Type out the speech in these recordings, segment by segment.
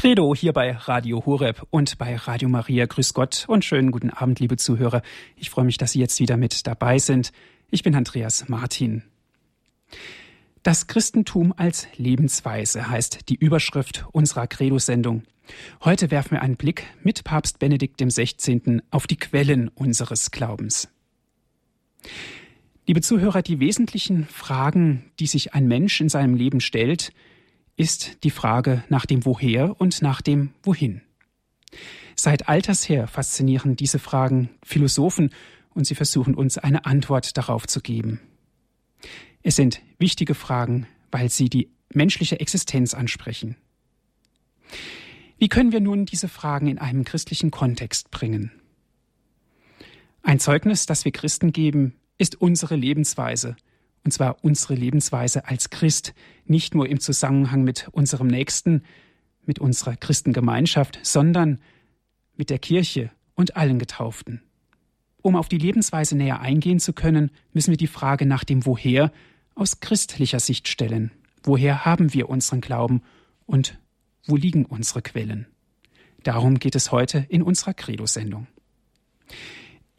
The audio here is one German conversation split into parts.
Credo hier bei Radio Horeb und bei Radio Maria. Grüß Gott und schönen guten Abend, liebe Zuhörer. Ich freue mich, dass Sie jetzt wieder mit dabei sind. Ich bin Andreas Martin. Das Christentum als Lebensweise heißt die Überschrift unserer Credo-Sendung. Heute werfen wir einen Blick mit Papst Benedikt XVI. auf die Quellen unseres Glaubens. Liebe Zuhörer, die wesentlichen Fragen, die sich ein Mensch in seinem Leben stellt, ist die Frage nach dem Woher und nach dem Wohin. Seit alters her faszinieren diese Fragen Philosophen und sie versuchen uns eine Antwort darauf zu geben. Es sind wichtige Fragen, weil sie die menschliche Existenz ansprechen. Wie können wir nun diese Fragen in einen christlichen Kontext bringen? Ein Zeugnis, das wir Christen geben, ist unsere Lebensweise – und zwar unsere Lebensweise als Christ, nicht nur im Zusammenhang mit unserem Nächsten, mit unserer Christengemeinschaft, sondern mit der Kirche und allen Getauften. Um auf die Lebensweise näher eingehen zu können, müssen wir die Frage nach dem Woher aus christlicher Sicht stellen. Woher haben wir unseren Glauben und wo liegen unsere Quellen? Darum geht es heute in unserer Credo-Sendung.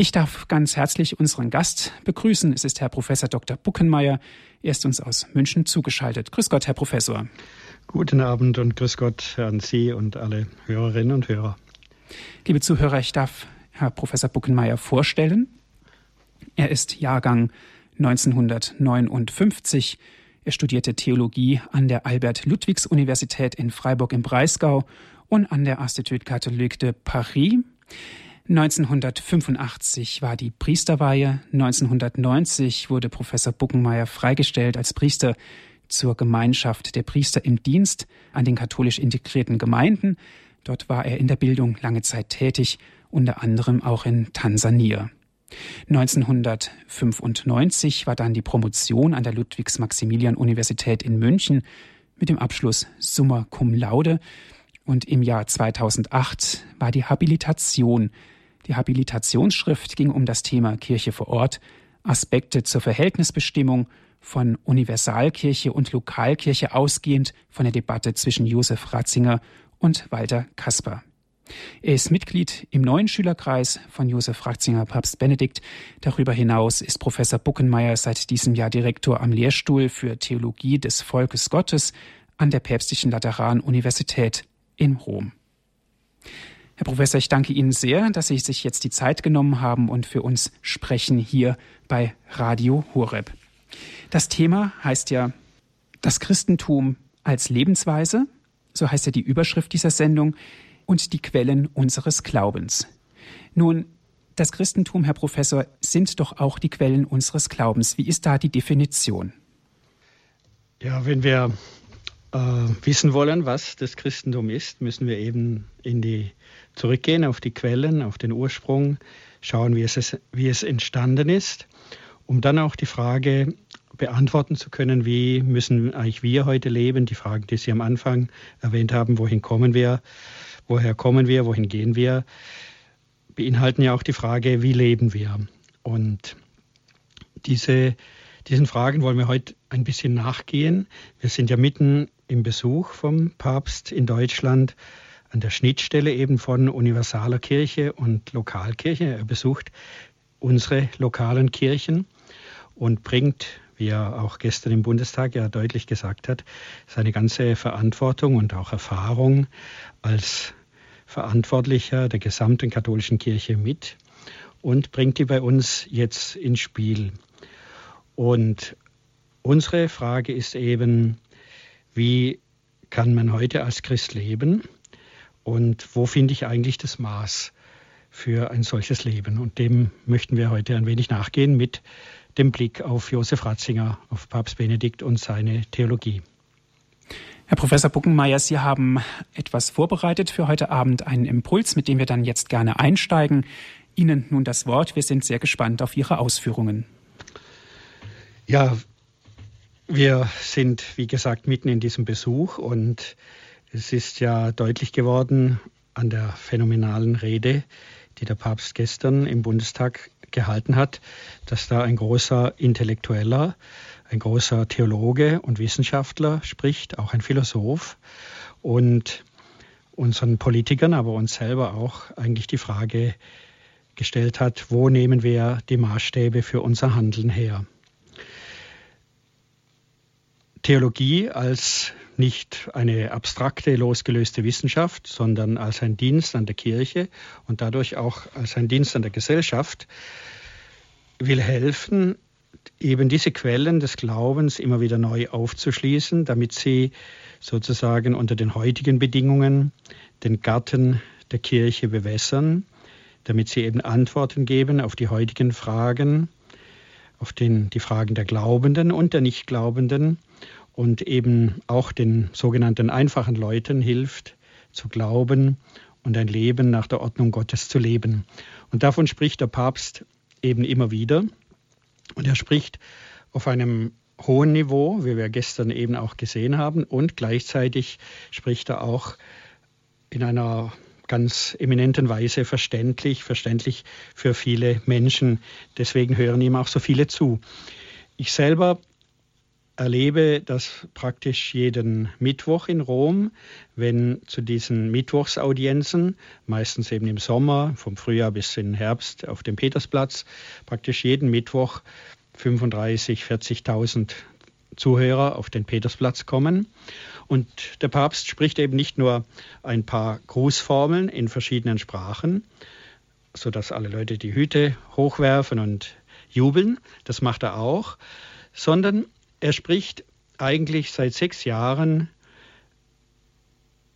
Ich darf ganz herzlich unseren Gast begrüßen. Es ist Herr Professor Dr. Buckenmeier. Er ist uns aus München zugeschaltet. Grüß Gott, Herr Professor. Guten Abend und grüß Gott an Sie und alle Hörerinnen und Hörer. Liebe Zuhörer, ich darf Herr Professor Buckenmeier vorstellen. Er ist Jahrgang 1959. Er studierte Theologie an der Albert-Ludwigs-Universität in Freiburg im Breisgau und an der Institut Catholique de Paris. 1985 war die Priesterweihe, 1990 wurde Professor Buckenmeier freigestellt als Priester zur Gemeinschaft der Priester im Dienst an den katholisch integrierten Gemeinden. Dort war er in der Bildung lange Zeit tätig, unter anderem auch in Tansania. 1995 war dann die Promotion an der Ludwigs-Maximilian-Universität in München mit dem Abschluss Summa Cum Laude. Und im Jahr 2008 war die Habilitation die Habilitationsschrift ging um das Thema Kirche vor Ort, Aspekte zur Verhältnisbestimmung von Universalkirche und Lokalkirche ausgehend von der Debatte zwischen Josef Ratzinger und Walter Kasper. Er ist Mitglied im neuen Schülerkreis von Josef Ratzinger Papst Benedikt. Darüber hinaus ist Professor Buckenmeier seit diesem Jahr Direktor am Lehrstuhl für Theologie des Volkes Gottes an der Päpstlichen Lateran-Universität in Rom. Herr Professor, ich danke Ihnen sehr, dass Sie sich jetzt die Zeit genommen haben und für uns sprechen hier bei Radio Horeb. Das Thema heißt ja das Christentum als Lebensweise, so heißt ja die Überschrift dieser Sendung, und die Quellen unseres Glaubens. Nun, das Christentum, Herr Professor, sind doch auch die Quellen unseres Glaubens. Wie ist da die Definition? Ja, wenn wir äh, wissen wollen, was das Christentum ist, müssen wir eben in die zurückgehen auf die Quellen, auf den Ursprung, schauen, wie es, wie es entstanden ist, um dann auch die Frage beantworten zu können, wie müssen eigentlich wir heute leben, die Fragen, die Sie am Anfang erwähnt haben, wohin kommen wir, woher kommen wir, wohin gehen wir, beinhalten ja auch die Frage, wie leben wir. Und diese, diesen Fragen wollen wir heute ein bisschen nachgehen. Wir sind ja mitten im Besuch vom Papst in Deutschland an der Schnittstelle eben von universaler Kirche und Lokalkirche. Er besucht unsere lokalen Kirchen und bringt, wie er auch gestern im Bundestag ja deutlich gesagt hat, seine ganze Verantwortung und auch Erfahrung als Verantwortlicher der gesamten katholischen Kirche mit und bringt die bei uns jetzt ins Spiel. Und unsere Frage ist eben, wie kann man heute als Christ leben? Und wo finde ich eigentlich das Maß für ein solches Leben? Und dem möchten wir heute ein wenig nachgehen mit dem Blick auf Josef Ratzinger, auf Papst Benedikt und seine Theologie. Herr Professor Buckenmeier, Sie haben etwas vorbereitet für heute Abend, einen Impuls, mit dem wir dann jetzt gerne einsteigen. Ihnen nun das Wort. Wir sind sehr gespannt auf Ihre Ausführungen. Ja, wir sind, wie gesagt, mitten in diesem Besuch und es ist ja deutlich geworden an der phänomenalen Rede, die der Papst gestern im Bundestag gehalten hat, dass da ein großer Intellektueller, ein großer Theologe und Wissenschaftler spricht, auch ein Philosoph. Und unseren Politikern, aber uns selber auch eigentlich die Frage gestellt hat, wo nehmen wir die Maßstäbe für unser Handeln her? Theologie als nicht eine abstrakte, losgelöste Wissenschaft, sondern als ein Dienst an der Kirche und dadurch auch als ein Dienst an der Gesellschaft, will helfen, eben diese Quellen des Glaubens immer wieder neu aufzuschließen, damit sie sozusagen unter den heutigen Bedingungen den Garten der Kirche bewässern, damit sie eben Antworten geben auf die heutigen Fragen, auf den, die Fragen der Glaubenden und der Nichtglaubenden und eben auch den sogenannten einfachen Leuten hilft zu glauben und ein Leben nach der Ordnung Gottes zu leben. Und davon spricht der Papst eben immer wieder. Und er spricht auf einem hohen Niveau, wie wir gestern eben auch gesehen haben, und gleichzeitig spricht er auch in einer ganz eminenten Weise verständlich, verständlich für viele Menschen. Deswegen hören ihm auch so viele zu. Ich selber erlebe das praktisch jeden Mittwoch in Rom, wenn zu diesen Mittwochsaudienzen, meistens eben im Sommer, vom Frühjahr bis in Herbst auf dem Petersplatz, praktisch jeden Mittwoch 35, 40.000 Zuhörer auf den Petersplatz kommen. Und der Papst spricht eben nicht nur ein paar Grußformeln in verschiedenen Sprachen, sodass alle Leute die Hüte hochwerfen und jubeln, das macht er auch, sondern er spricht eigentlich seit sechs Jahren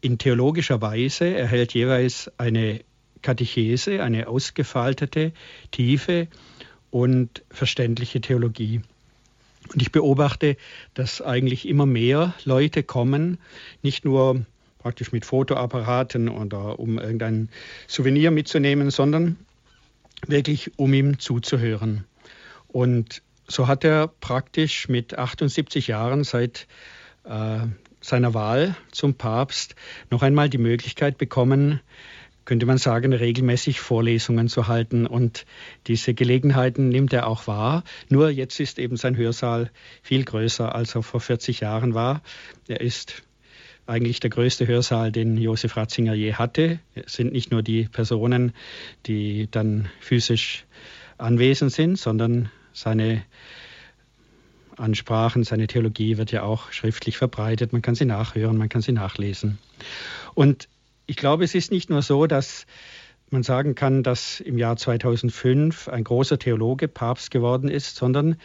in theologischer Weise. Er hält jeweils eine Katechese, eine ausgefaltete, tiefe und verständliche Theologie. Und ich beobachte, dass eigentlich immer mehr Leute kommen, nicht nur praktisch mit Fotoapparaten oder um irgendein Souvenir mitzunehmen, sondern wirklich um ihm zuzuhören. Und so hat er praktisch mit 78 Jahren seit äh, seiner Wahl zum Papst noch einmal die Möglichkeit bekommen, könnte man sagen, regelmäßig Vorlesungen zu halten. Und diese Gelegenheiten nimmt er auch wahr. Nur jetzt ist eben sein Hörsaal viel größer, als er vor 40 Jahren war. Er ist eigentlich der größte Hörsaal, den Josef Ratzinger je hatte. Es sind nicht nur die Personen, die dann physisch anwesend sind, sondern seine Ansprachen, seine Theologie wird ja auch schriftlich verbreitet. Man kann sie nachhören, man kann sie nachlesen. Und ich glaube, es ist nicht nur so, dass man sagen kann, dass im Jahr 2005 ein großer Theologe Papst geworden ist, sondern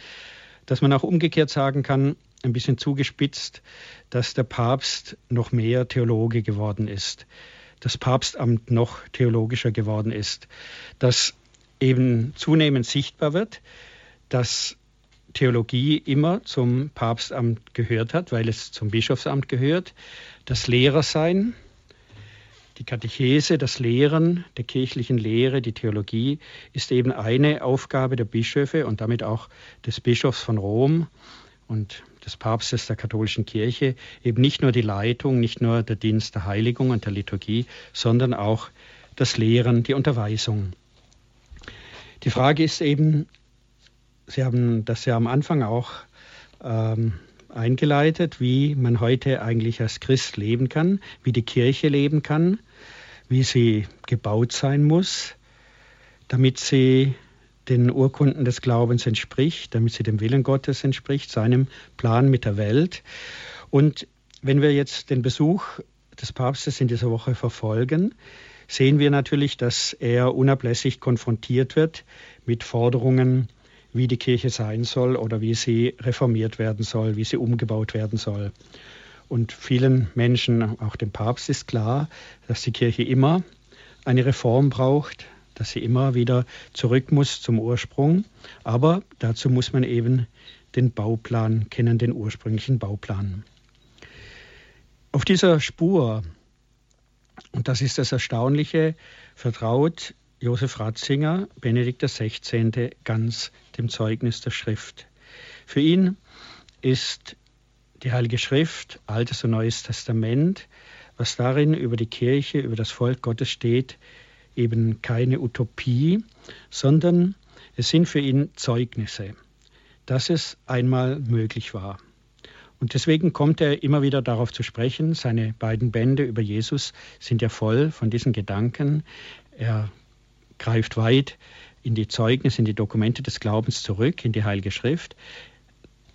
dass man auch umgekehrt sagen kann, ein bisschen zugespitzt, dass der Papst noch mehr Theologe geworden ist, das Papstamt noch theologischer geworden ist, dass eben zunehmend sichtbar wird, dass Theologie immer zum Papstamt gehört hat, weil es zum Bischofsamt gehört. Das Lehrersein, die Katechese, das Lehren der kirchlichen Lehre, die Theologie, ist eben eine Aufgabe der Bischöfe und damit auch des Bischofs von Rom und des Papstes der katholischen Kirche, eben nicht nur die Leitung, nicht nur der Dienst der Heiligung und der Liturgie, sondern auch das Lehren, die Unterweisung. Die Frage ist eben, Sie haben das ja am Anfang auch ähm, eingeleitet, wie man heute eigentlich als Christ leben kann, wie die Kirche leben kann, wie sie gebaut sein muss, damit sie den Urkunden des Glaubens entspricht, damit sie dem Willen Gottes entspricht, seinem Plan mit der Welt. Und wenn wir jetzt den Besuch des Papstes in dieser Woche verfolgen, sehen wir natürlich, dass er unablässig konfrontiert wird mit Forderungen wie die Kirche sein soll oder wie sie reformiert werden soll, wie sie umgebaut werden soll. Und vielen Menschen, auch dem Papst, ist klar, dass die Kirche immer eine Reform braucht, dass sie immer wieder zurück muss zum Ursprung. Aber dazu muss man eben den Bauplan kennen, den ursprünglichen Bauplan. Auf dieser Spur, und das ist das Erstaunliche, vertraut Josef Ratzinger, Benedikt XVI., ganz dem Zeugnis der Schrift. Für ihn ist die Heilige Schrift, Altes und Neues Testament, was darin über die Kirche, über das Volk Gottes steht, eben keine Utopie, sondern es sind für ihn Zeugnisse, dass es einmal möglich war. Und deswegen kommt er immer wieder darauf zu sprechen. Seine beiden Bände über Jesus sind ja voll von diesen Gedanken. Er greift weit in die Zeugnisse, in die Dokumente des Glaubens zurück, in die Heilige Schrift.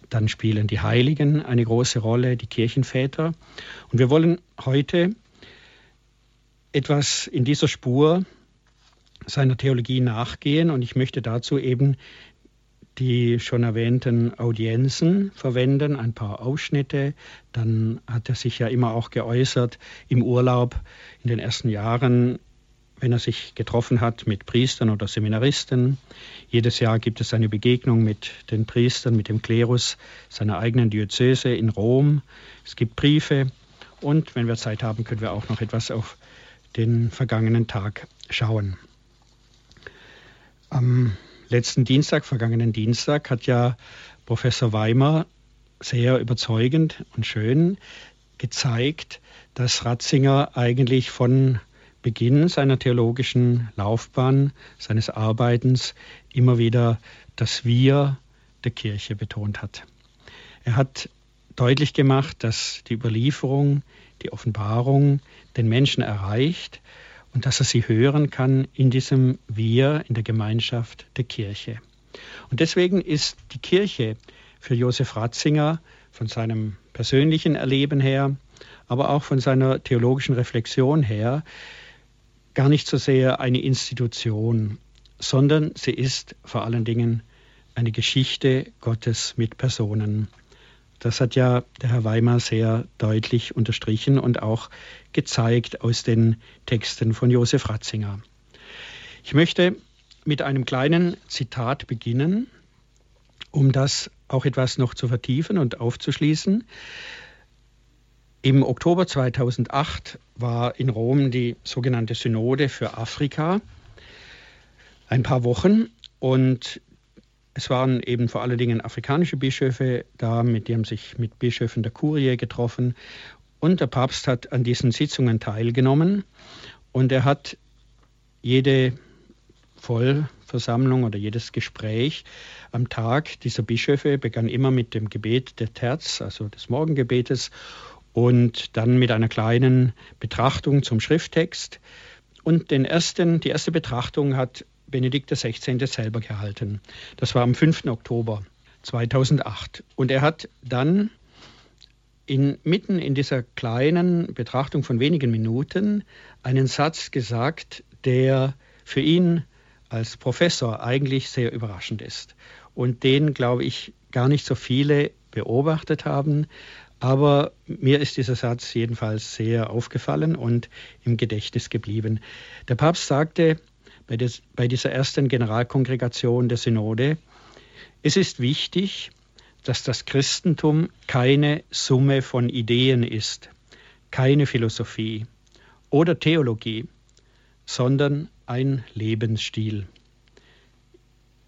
Dann spielen die Heiligen eine große Rolle, die Kirchenväter. Und wir wollen heute etwas in dieser Spur seiner Theologie nachgehen und ich möchte dazu eben die schon erwähnten Audienzen verwenden, ein paar Ausschnitte. Dann hat er sich ja immer auch geäußert im Urlaub in den ersten Jahren, wenn er sich getroffen hat mit Priestern oder Seminaristen. Jedes Jahr gibt es eine Begegnung mit den Priestern, mit dem Klerus seiner eigenen Diözese in Rom. Es gibt Briefe und wenn wir Zeit haben, können wir auch noch etwas auf den vergangenen Tag schauen. Am letzten Dienstag, vergangenen Dienstag, hat ja Professor Weimer sehr überzeugend und schön gezeigt, dass Ratzinger eigentlich von Beginn seiner theologischen Laufbahn, seines Arbeitens immer wieder das Wir der Kirche betont hat. Er hat deutlich gemacht, dass die Überlieferung, die Offenbarung den Menschen erreicht und dass er sie hören kann in diesem Wir, in der Gemeinschaft der Kirche. Und deswegen ist die Kirche für Josef Ratzinger von seinem persönlichen Erleben her, aber auch von seiner theologischen Reflexion her gar nicht so sehr eine Institution, sondern sie ist vor allen Dingen eine Geschichte Gottes mit Personen. Das hat ja der Herr Weimar sehr deutlich unterstrichen und auch gezeigt aus den Texten von Josef Ratzinger. Ich möchte mit einem kleinen Zitat beginnen, um das auch etwas noch zu vertiefen und aufzuschließen. Im Oktober 2008 war in Rom die sogenannte Synode für Afrika. Ein paar Wochen und es waren eben vor allen Dingen afrikanische Bischöfe da, mit die haben sich mit Bischöfen der Kurie getroffen. Und der Papst hat an diesen Sitzungen teilgenommen und er hat jede Vollversammlung oder jedes Gespräch am Tag dieser Bischöfe begann immer mit dem Gebet der Terz, also des Morgengebetes, und dann mit einer kleinen Betrachtung zum Schrifttext. Und den ersten, die erste Betrachtung hat Benedikt XVI. selber gehalten. Das war am 5. Oktober 2008. Und er hat dann in, mitten in dieser kleinen Betrachtung von wenigen Minuten einen Satz gesagt, der für ihn als Professor eigentlich sehr überraschend ist und den, glaube ich, gar nicht so viele beobachtet haben. Aber mir ist dieser Satz jedenfalls sehr aufgefallen und im Gedächtnis geblieben. Der Papst sagte, bei, des, bei dieser ersten Generalkongregation der Synode, es ist wichtig, dass das Christentum keine Summe von Ideen ist, keine Philosophie oder Theologie, sondern ein Lebensstil.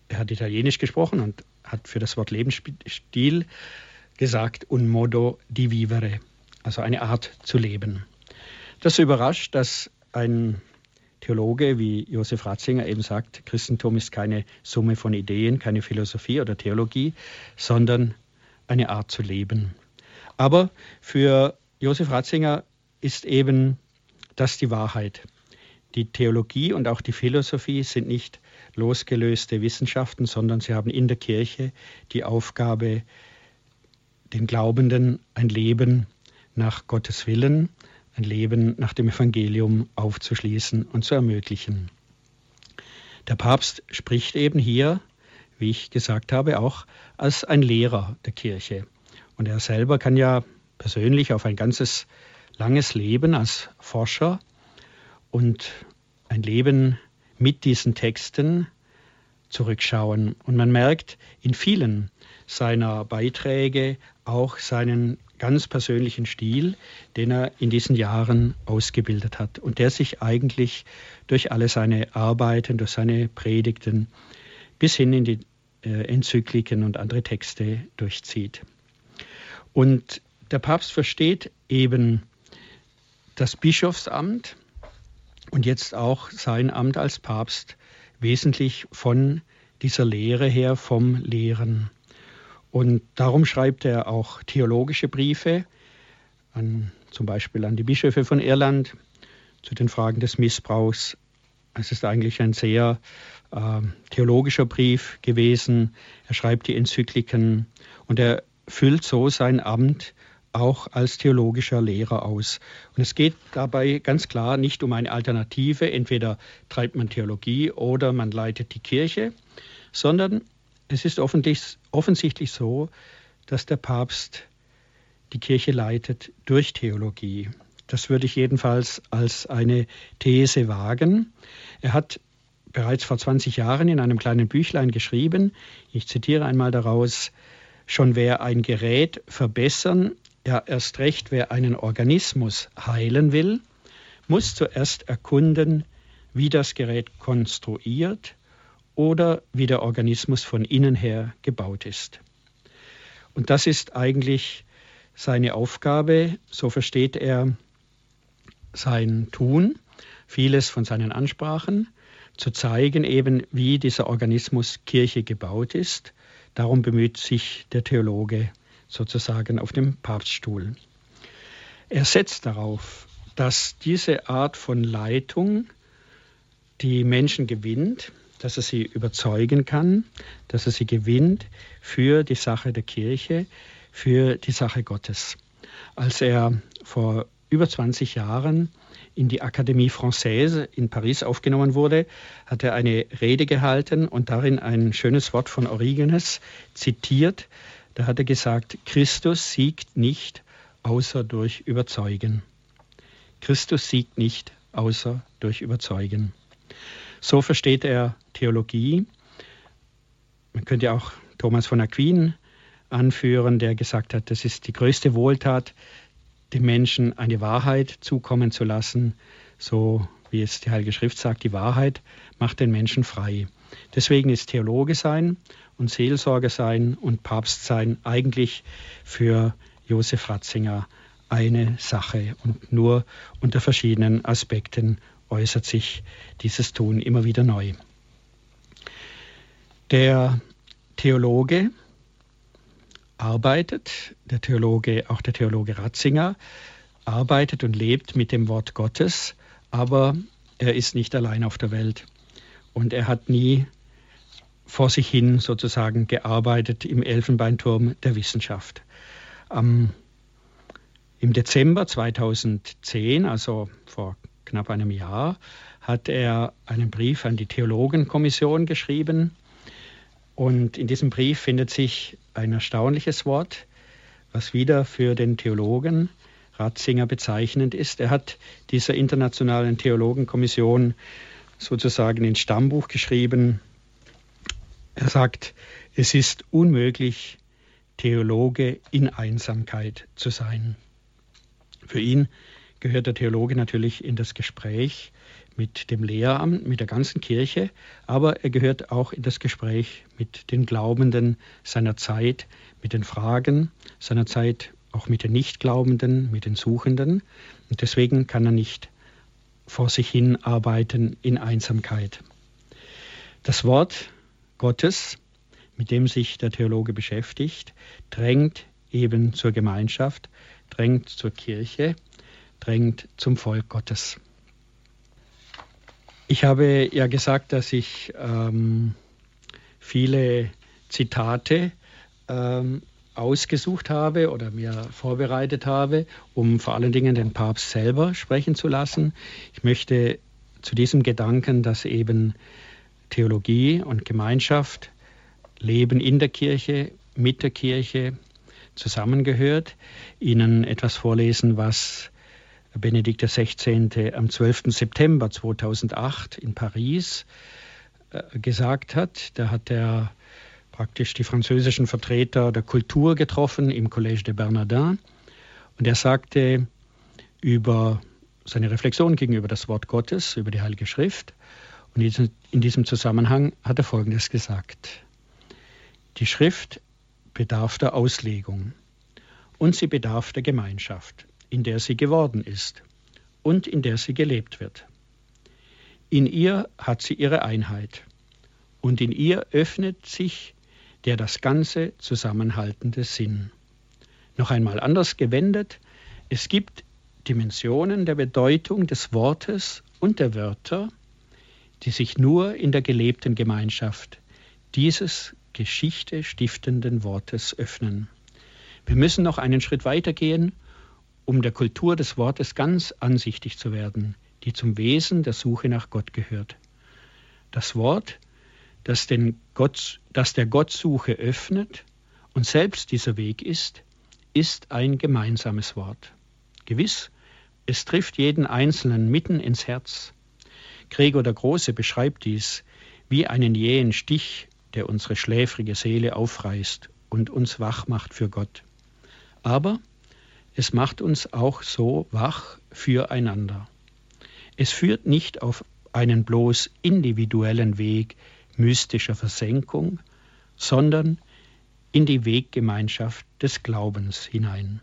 Er hat Italienisch gesprochen und hat für das Wort Lebensstil gesagt, un modo di vivere, also eine Art zu leben. Das überrascht, dass ein Theologe wie Josef Ratzinger eben sagt, Christentum ist keine Summe von Ideen, keine Philosophie oder Theologie, sondern eine Art zu leben. Aber für Josef Ratzinger ist eben das die Wahrheit. Die Theologie und auch die Philosophie sind nicht losgelöste Wissenschaften, sondern sie haben in der Kirche die Aufgabe, den Glaubenden ein Leben nach Gottes Willen ein Leben nach dem Evangelium aufzuschließen und zu ermöglichen. Der Papst spricht eben hier, wie ich gesagt habe, auch als ein Lehrer der Kirche. Und er selber kann ja persönlich auf ein ganzes langes Leben als Forscher und ein Leben mit diesen Texten zurückschauen. Und man merkt in vielen seiner Beiträge auch seinen ganz persönlichen Stil, den er in diesen Jahren ausgebildet hat und der sich eigentlich durch alle seine Arbeiten, durch seine Predigten bis hin in die äh, Enzykliken und andere Texte durchzieht. Und der Papst versteht eben das Bischofsamt und jetzt auch sein Amt als Papst wesentlich von dieser Lehre her vom Lehren. Und darum schreibt er auch theologische Briefe, an, zum Beispiel an die Bischöfe von Irland, zu den Fragen des Missbrauchs. Es ist eigentlich ein sehr äh, theologischer Brief gewesen. Er schreibt die Enzykliken und er füllt so sein Amt auch als theologischer Lehrer aus. Und es geht dabei ganz klar nicht um eine Alternative, entweder treibt man Theologie oder man leitet die Kirche, sondern es ist offensichtlich so, dass der Papst die Kirche leitet durch Theologie. Das würde ich jedenfalls als eine These wagen. Er hat bereits vor 20 Jahren in einem kleinen Büchlein geschrieben, ich zitiere einmal daraus, schon wer ein Gerät verbessern, ja erst recht wer einen Organismus heilen will, muss zuerst erkunden, wie das Gerät konstruiert oder wie der Organismus von innen her gebaut ist. Und das ist eigentlich seine Aufgabe, so versteht er sein Tun, vieles von seinen Ansprachen, zu zeigen eben, wie dieser Organismus Kirche gebaut ist. Darum bemüht sich der Theologe sozusagen auf dem Papststuhl. Er setzt darauf, dass diese Art von Leitung die Menschen gewinnt, dass er sie überzeugen kann, dass er sie gewinnt für die Sache der Kirche, für die Sache Gottes. Als er vor über 20 Jahren in die Académie Française in Paris aufgenommen wurde, hat er eine Rede gehalten und darin ein schönes Wort von Origenes zitiert. Da hat er gesagt, Christus siegt nicht außer durch Überzeugen. Christus siegt nicht außer durch Überzeugen. So versteht er Theologie. Man könnte auch Thomas von Aquin anführen, der gesagt hat, das ist die größte Wohltat, dem Menschen eine Wahrheit zukommen zu lassen, so wie es die Heilige Schrift sagt, die Wahrheit macht den Menschen frei. Deswegen ist Theologe sein und Seelsorger sein und Papst sein eigentlich für Josef Ratzinger eine Sache und nur unter verschiedenen Aspekten äußert sich dieses Tun immer wieder neu. Der Theologe arbeitet, der Theologe, auch der Theologe Ratzinger, arbeitet und lebt mit dem Wort Gottes, aber er ist nicht allein auf der Welt. Und er hat nie vor sich hin sozusagen gearbeitet im Elfenbeinturm der Wissenschaft. Am, Im Dezember 2010, also vor knapp einem Jahr, hat er einen Brief an die Theologenkommission geschrieben, und in diesem Brief findet sich ein erstaunliches Wort, was wieder für den Theologen Ratzinger bezeichnend ist. Er hat dieser internationalen Theologenkommission sozusagen ins Stammbuch geschrieben. Er sagt, es ist unmöglich, Theologe in Einsamkeit zu sein. Für ihn gehört der Theologe natürlich in das Gespräch mit dem Lehramt, mit der ganzen Kirche, aber er gehört auch in das Gespräch mit den Glaubenden seiner Zeit, mit den Fragen seiner Zeit, auch mit den Nichtglaubenden, mit den Suchenden. Und deswegen kann er nicht vor sich hin arbeiten in Einsamkeit. Das Wort Gottes, mit dem sich der Theologe beschäftigt, drängt eben zur Gemeinschaft, drängt zur Kirche, drängt zum Volk Gottes. Ich habe ja gesagt, dass ich ähm, viele Zitate ähm, ausgesucht habe oder mir vorbereitet habe, um vor allen Dingen den Papst selber sprechen zu lassen. Ich möchte zu diesem Gedanken, dass eben Theologie und Gemeinschaft, Leben in der Kirche, mit der Kirche zusammengehört, Ihnen etwas vorlesen, was Benedikt XVI. am 12. September 2008 in Paris äh, gesagt hat. Da hat er praktisch die französischen Vertreter der Kultur getroffen im Collège de Bernardin. Und er sagte über seine Reflexion gegenüber das Wort Gottes, über die Heilige Schrift. Und in diesem Zusammenhang hat er Folgendes gesagt. Die Schrift bedarf der Auslegung und sie bedarf der Gemeinschaft in der sie geworden ist und in der sie gelebt wird. In ihr hat sie ihre Einheit und in ihr öffnet sich der das ganze zusammenhaltende Sinn. Noch einmal anders gewendet, es gibt Dimensionen der Bedeutung des Wortes und der Wörter, die sich nur in der gelebten Gemeinschaft dieses Geschichte stiftenden Wortes öffnen. Wir müssen noch einen Schritt weitergehen, um der Kultur des Wortes ganz ansichtig zu werden, die zum Wesen der Suche nach Gott gehört. Das Wort, das, den Gott, das der Gottsuche öffnet und selbst dieser Weg ist, ist ein gemeinsames Wort. Gewiss, es trifft jeden Einzelnen mitten ins Herz. Gregor der Große beschreibt dies wie einen jähen Stich, der unsere schläfrige Seele aufreißt und uns wach macht für Gott. Aber es macht uns auch so wach füreinander. Es führt nicht auf einen bloß individuellen Weg mystischer Versenkung, sondern in die Weggemeinschaft des Glaubens hinein.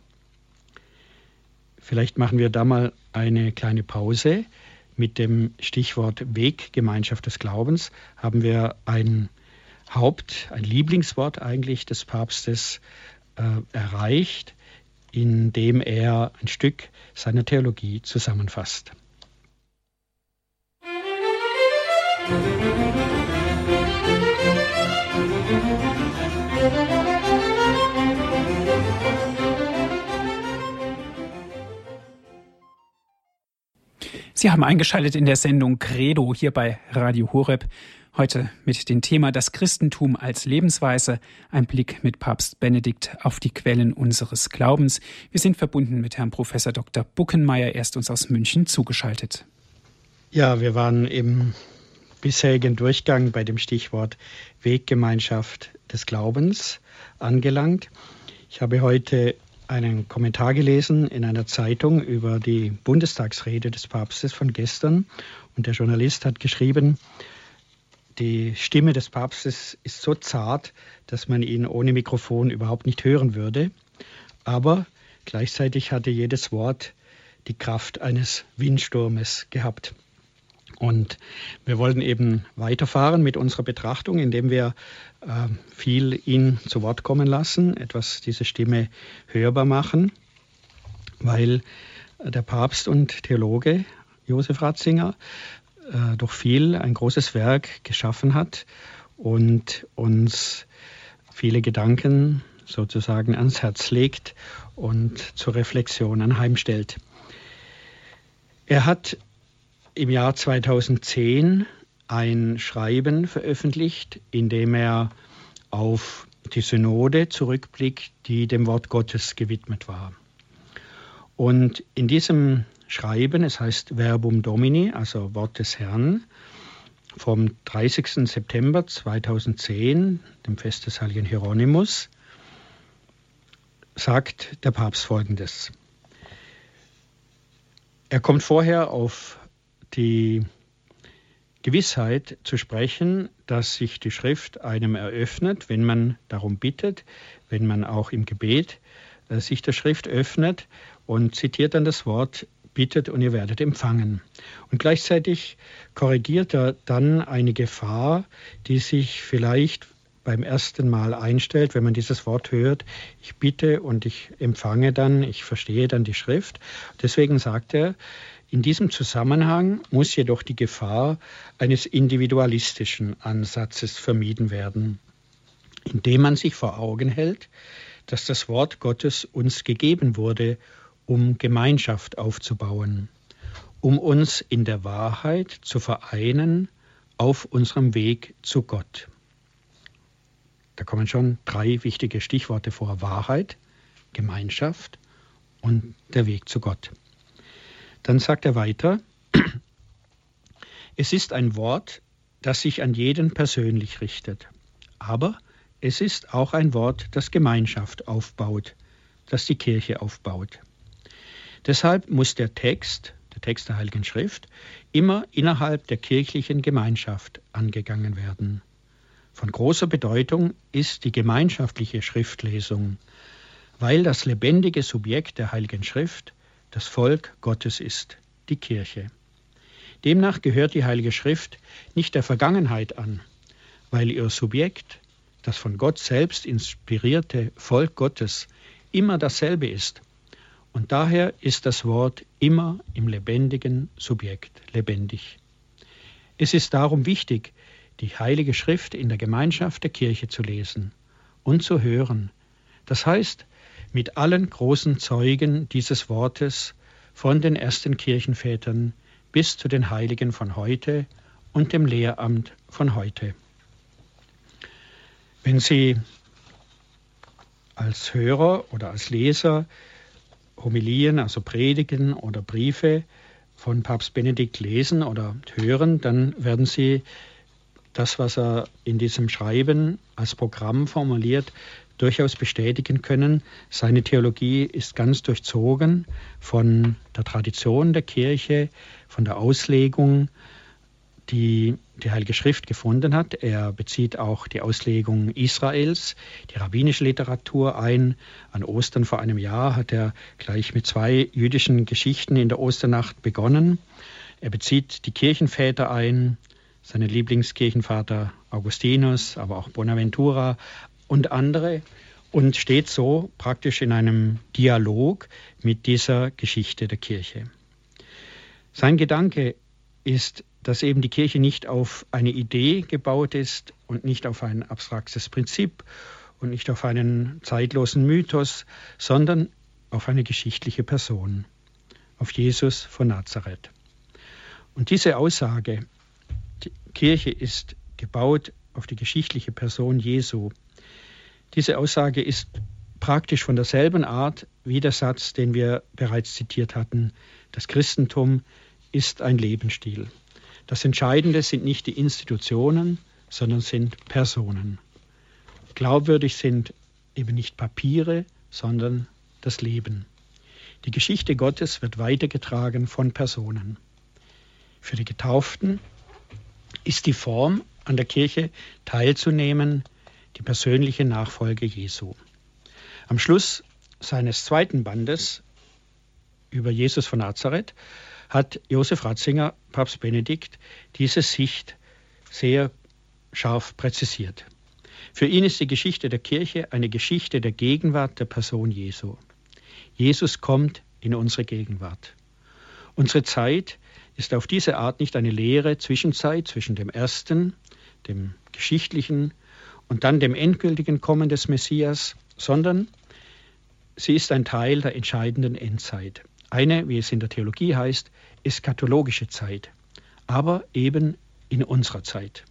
Vielleicht machen wir da mal eine kleine Pause. Mit dem Stichwort Weggemeinschaft des Glaubens haben wir ein Haupt, ein Lieblingswort eigentlich des Papstes äh, erreicht, indem er ein Stück seiner Theologie zusammenfasst. Sie haben eingeschaltet in der Sendung Credo hier bei Radio Horeb. Heute mit dem Thema Das Christentum als Lebensweise, ein Blick mit Papst Benedikt auf die Quellen unseres Glaubens. Wir sind verbunden mit Herrn Professor Dr. Buckenmeier, er ist uns aus München zugeschaltet. Ja, wir waren im bisherigen Durchgang bei dem Stichwort Weggemeinschaft des Glaubens angelangt. Ich habe heute einen Kommentar gelesen in einer Zeitung über die Bundestagsrede des Papstes von gestern und der Journalist hat geschrieben, die Stimme des Papstes ist so zart, dass man ihn ohne Mikrofon überhaupt nicht hören würde. Aber gleichzeitig hatte jedes Wort die Kraft eines Windsturmes gehabt. Und wir wollen eben weiterfahren mit unserer Betrachtung, indem wir äh, viel ihn zu Wort kommen lassen, etwas diese Stimme hörbar machen, weil der Papst und Theologe Josef Ratzinger äh, durch viel ein großes Werk geschaffen hat und uns viele Gedanken sozusagen ans Herz legt und zur Reflexion anheimstellt. Er hat im Jahr 2010 ein Schreiben veröffentlicht, in dem er auf die Synode zurückblickt, die dem Wort Gottes gewidmet war. Und in diesem schreiben. Es heißt Verbum Domini, also Wort des Herrn, vom 30. September 2010, dem Fest des heiligen Hieronymus, sagt der Papst folgendes. Er kommt vorher auf die Gewissheit zu sprechen, dass sich die Schrift einem eröffnet, wenn man darum bittet, wenn man auch im Gebet äh, sich der Schrift öffnet und zitiert dann das Wort bittet und ihr werdet empfangen. Und gleichzeitig korrigiert er dann eine Gefahr, die sich vielleicht beim ersten Mal einstellt, wenn man dieses Wort hört, ich bitte und ich empfange dann, ich verstehe dann die Schrift. Deswegen sagt er, in diesem Zusammenhang muss jedoch die Gefahr eines individualistischen Ansatzes vermieden werden, indem man sich vor Augen hält, dass das Wort Gottes uns gegeben wurde, um Gemeinschaft aufzubauen, um uns in der Wahrheit zu vereinen auf unserem Weg zu Gott. Da kommen schon drei wichtige Stichworte vor. Wahrheit, Gemeinschaft und der Weg zu Gott. Dann sagt er weiter, es ist ein Wort, das sich an jeden persönlich richtet, aber es ist auch ein Wort, das Gemeinschaft aufbaut, das die Kirche aufbaut. Deshalb muss der Text, der Text der Heiligen Schrift, immer innerhalb der kirchlichen Gemeinschaft angegangen werden. Von großer Bedeutung ist die gemeinschaftliche Schriftlesung, weil das lebendige Subjekt der Heiligen Schrift das Volk Gottes ist, die Kirche. Demnach gehört die Heilige Schrift nicht der Vergangenheit an, weil ihr Subjekt, das von Gott selbst inspirierte Volk Gottes immer dasselbe ist. Und daher ist das Wort immer im lebendigen Subjekt lebendig. Es ist darum wichtig, die Heilige Schrift in der Gemeinschaft der Kirche zu lesen und zu hören. Das heißt, mit allen großen Zeugen dieses Wortes von den ersten Kirchenvätern bis zu den Heiligen von heute und dem Lehramt von heute. Wenn Sie als Hörer oder als Leser Homilien, also Predigen oder Briefe von Papst Benedikt lesen oder hören, dann werden Sie das, was er in diesem Schreiben als Programm formuliert, durchaus bestätigen können. Seine Theologie ist ganz durchzogen von der Tradition der Kirche, von der Auslegung, die die Heilige Schrift gefunden hat. Er bezieht auch die Auslegung Israels, die rabbinische Literatur ein. An Ostern vor einem Jahr hat er gleich mit zwei jüdischen Geschichten in der Osternacht begonnen. Er bezieht die Kirchenväter ein, seinen Lieblingskirchenvater Augustinus, aber auch Bonaventura und andere und steht so praktisch in einem Dialog mit dieser Geschichte der Kirche. Sein Gedanke ist, dass eben die Kirche nicht auf eine Idee gebaut ist und nicht auf ein abstraktes Prinzip und nicht auf einen zeitlosen Mythos, sondern auf eine geschichtliche Person, auf Jesus von Nazareth. Und diese Aussage die Kirche ist gebaut auf die geschichtliche Person Jesu. Diese Aussage ist praktisch von derselben Art wie der Satz, den wir bereits zitiert hatten. Das Christentum ist ein Lebensstil. Das Entscheidende sind nicht die Institutionen, sondern sind Personen. Glaubwürdig sind eben nicht Papiere, sondern das Leben. Die Geschichte Gottes wird weitergetragen von Personen. Für die Getauften ist die Form, an der Kirche teilzunehmen, die persönliche Nachfolge Jesu. Am Schluss seines zweiten Bandes über Jesus von Nazareth hat Josef Ratzinger, Papst Benedikt, diese Sicht sehr scharf präzisiert. Für ihn ist die Geschichte der Kirche eine Geschichte der Gegenwart der Person Jesu. Jesus kommt in unsere Gegenwart. Unsere Zeit ist auf diese Art nicht eine leere Zwischenzeit zwischen dem ersten, dem geschichtlichen und dann dem endgültigen Kommen des Messias, sondern sie ist ein Teil der entscheidenden Endzeit. Eine, wie es in der Theologie heißt, eskatologische Zeit, aber eben in unserer Zeit.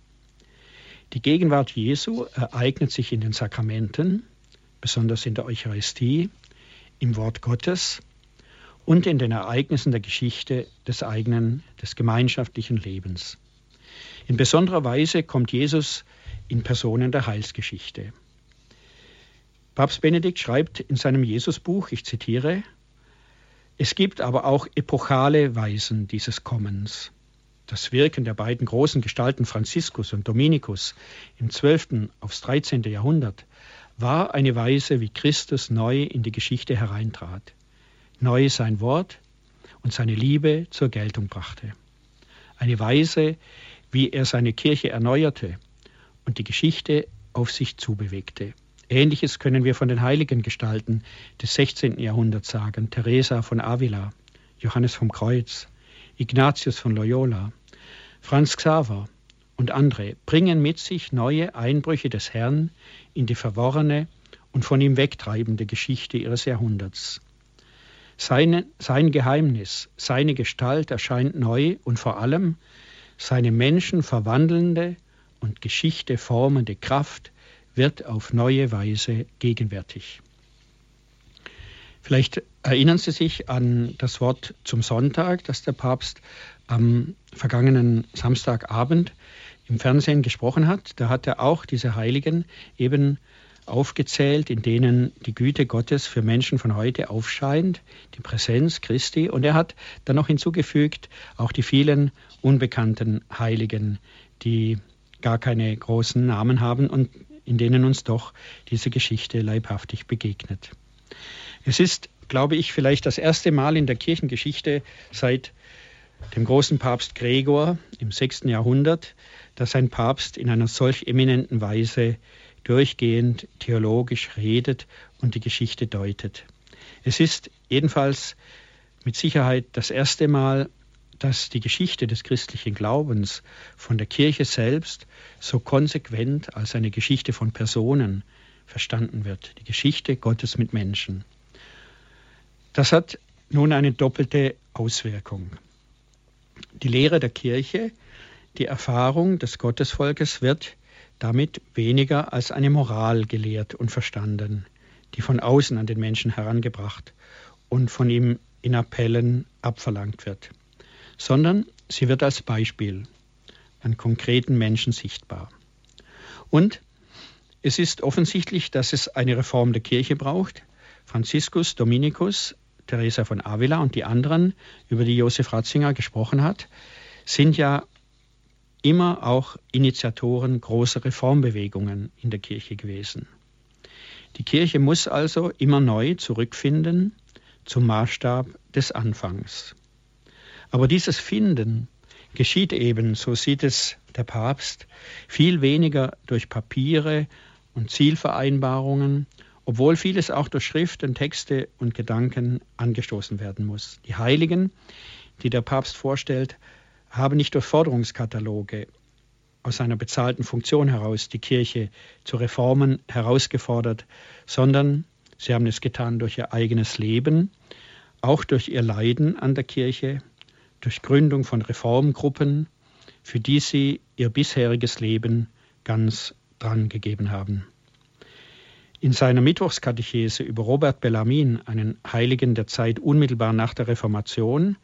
Die Gegenwart Jesu ereignet sich in den Sakramenten, besonders in der Eucharistie, im Wort Gottes und in den Ereignissen der Geschichte des eigenen, des gemeinschaftlichen Lebens. In besonderer Weise kommt Jesus in Personen der Heilsgeschichte. Papst Benedikt schreibt in seinem Jesusbuch, ich zitiere, es gibt aber auch epochale Weisen dieses Kommens. Das Wirken der beiden großen Gestalten Franziskus und Dominikus im 12. aufs 13. Jahrhundert war eine Weise, wie Christus neu in die Geschichte hereintrat neu sein Wort und seine Liebe zur Geltung brachte. Eine Weise, wie er seine Kirche erneuerte und die Geschichte auf sich zubewegte. Ähnliches können wir von den heiligen Gestalten des 16. Jahrhunderts sagen. Teresa von Avila, Johannes vom Kreuz, Ignatius von Loyola, Franz Xaver und andere bringen mit sich neue Einbrüche des Herrn in die verworrene und von ihm wegtreibende Geschichte ihres Jahrhunderts. Seine, sein Geheimnis, seine Gestalt erscheint neu und vor allem seine Menschen verwandelnde und Geschichte formende Kraft wird auf neue Weise gegenwärtig. Vielleicht erinnern Sie sich an das Wort zum Sonntag, das der Papst am vergangenen Samstagabend im Fernsehen gesprochen hat. Da hat er auch diese Heiligen eben aufgezählt, in denen die Güte Gottes für Menschen von heute aufscheint, die Präsenz Christi. Und er hat dann noch hinzugefügt, auch die vielen unbekannten Heiligen, die gar keine großen Namen haben und in denen uns doch diese Geschichte leibhaftig begegnet. Es ist, glaube ich, vielleicht das erste Mal in der Kirchengeschichte seit dem großen Papst Gregor im 6. Jahrhundert, dass ein Papst in einer solch eminenten Weise durchgehend theologisch redet und die Geschichte deutet. Es ist jedenfalls mit Sicherheit das erste Mal, dass die Geschichte des christlichen Glaubens von der Kirche selbst so konsequent als eine Geschichte von Personen verstanden wird. Die Geschichte Gottes mit Menschen. Das hat nun eine doppelte Auswirkung. Die Lehre der Kirche, die Erfahrung des Gottesvolkes wird damit weniger als eine Moral gelehrt und verstanden, die von außen an den Menschen herangebracht und von ihm in Appellen abverlangt wird, sondern sie wird als Beispiel an konkreten Menschen sichtbar. Und es ist offensichtlich, dass es eine Reform der Kirche braucht. Franziskus, Dominikus, Teresa von Avila und die anderen, über die Josef Ratzinger gesprochen hat, sind ja immer auch Initiatoren großer Reformbewegungen in der Kirche gewesen. Die Kirche muss also immer neu zurückfinden zum Maßstab des Anfangs. Aber dieses Finden geschieht eben, so sieht es der Papst, viel weniger durch Papiere und Zielvereinbarungen, obwohl vieles auch durch Schriften, Texte und Gedanken angestoßen werden muss. Die Heiligen, die der Papst vorstellt, haben nicht durch Forderungskataloge aus einer bezahlten Funktion heraus die Kirche zu Reformen herausgefordert, sondern sie haben es getan durch ihr eigenes Leben, auch durch ihr Leiden an der Kirche, durch Gründung von Reformgruppen, für die sie ihr bisheriges Leben ganz dran gegeben haben. In seiner Mittwochskatechese über Robert Bellarmin, einen Heiligen der Zeit unmittelbar nach der Reformation,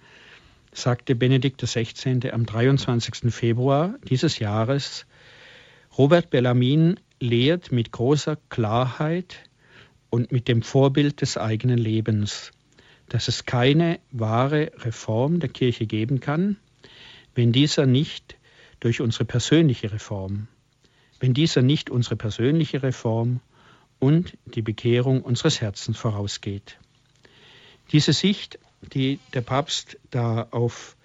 sagte Benedikt XVI. am 23. Februar dieses Jahres, Robert Bellarmin lehrt mit großer Klarheit und mit dem Vorbild des eigenen Lebens, dass es keine wahre Reform der Kirche geben kann, wenn dieser nicht durch unsere persönliche Reform, wenn dieser nicht unsere persönliche Reform und die Bekehrung unseres Herzens vorausgeht. Diese Sicht, die der Papst da auf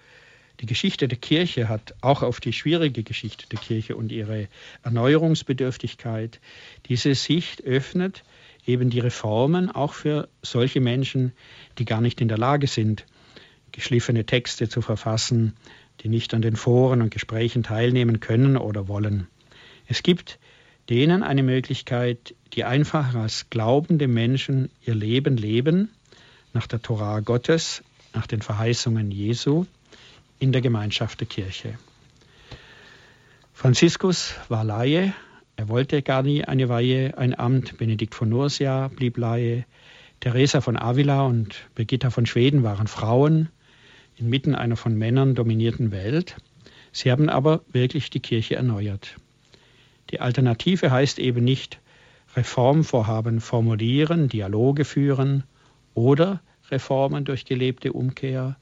die Geschichte der Kirche hat, auch auf die schwierige Geschichte der Kirche und ihre Erneuerungsbedürftigkeit, diese Sicht öffnet eben die Reformen auch für solche Menschen, die gar nicht in der Lage sind, geschliffene Texte zu verfassen, die nicht an den Foren und Gesprächen teilnehmen können oder wollen. Es gibt denen eine Möglichkeit, die einfach als glaubende Menschen ihr Leben leben, nach der Torah Gottes, nach den Verheißungen Jesu, in der Gemeinschaft der Kirche. Franziskus war Laie, er wollte gar nie eine Weihe, ein Amt. Benedikt von Nursia blieb Laie. Teresa von Avila und Birgitta von Schweden waren Frauen inmitten einer von Männern dominierten Welt. Sie haben aber wirklich die Kirche erneuert. Die Alternative heißt eben nicht Reformvorhaben formulieren, Dialoge führen oder Reformen durch gelebte Umkehr,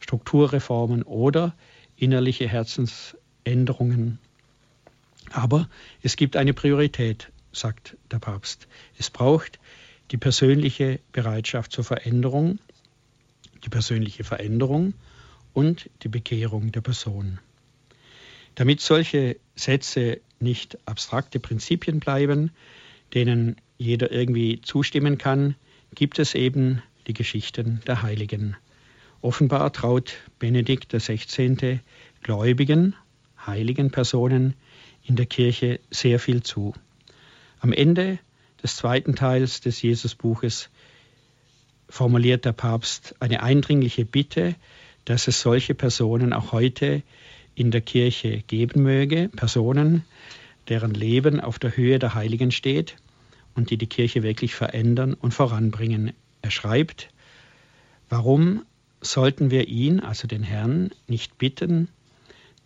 Strukturreformen oder innerliche Herzensänderungen. Aber es gibt eine Priorität, sagt der Papst. Es braucht die persönliche Bereitschaft zur Veränderung, die persönliche Veränderung und die Bekehrung der Person. Damit solche Sätze nicht abstrakte Prinzipien bleiben, denen jeder irgendwie zustimmen kann, gibt es eben die Geschichten der Heiligen. Offenbar traut Benedikt XVI. gläubigen, heiligen Personen in der Kirche sehr viel zu. Am Ende des zweiten Teils des Jesusbuches formuliert der Papst eine eindringliche Bitte, dass es solche Personen auch heute in der Kirche geben möge, Personen, deren Leben auf der Höhe der Heiligen steht und die die Kirche wirklich verändern und voranbringen. Er schreibt, warum sollten wir ihn, also den Herrn, nicht bitten,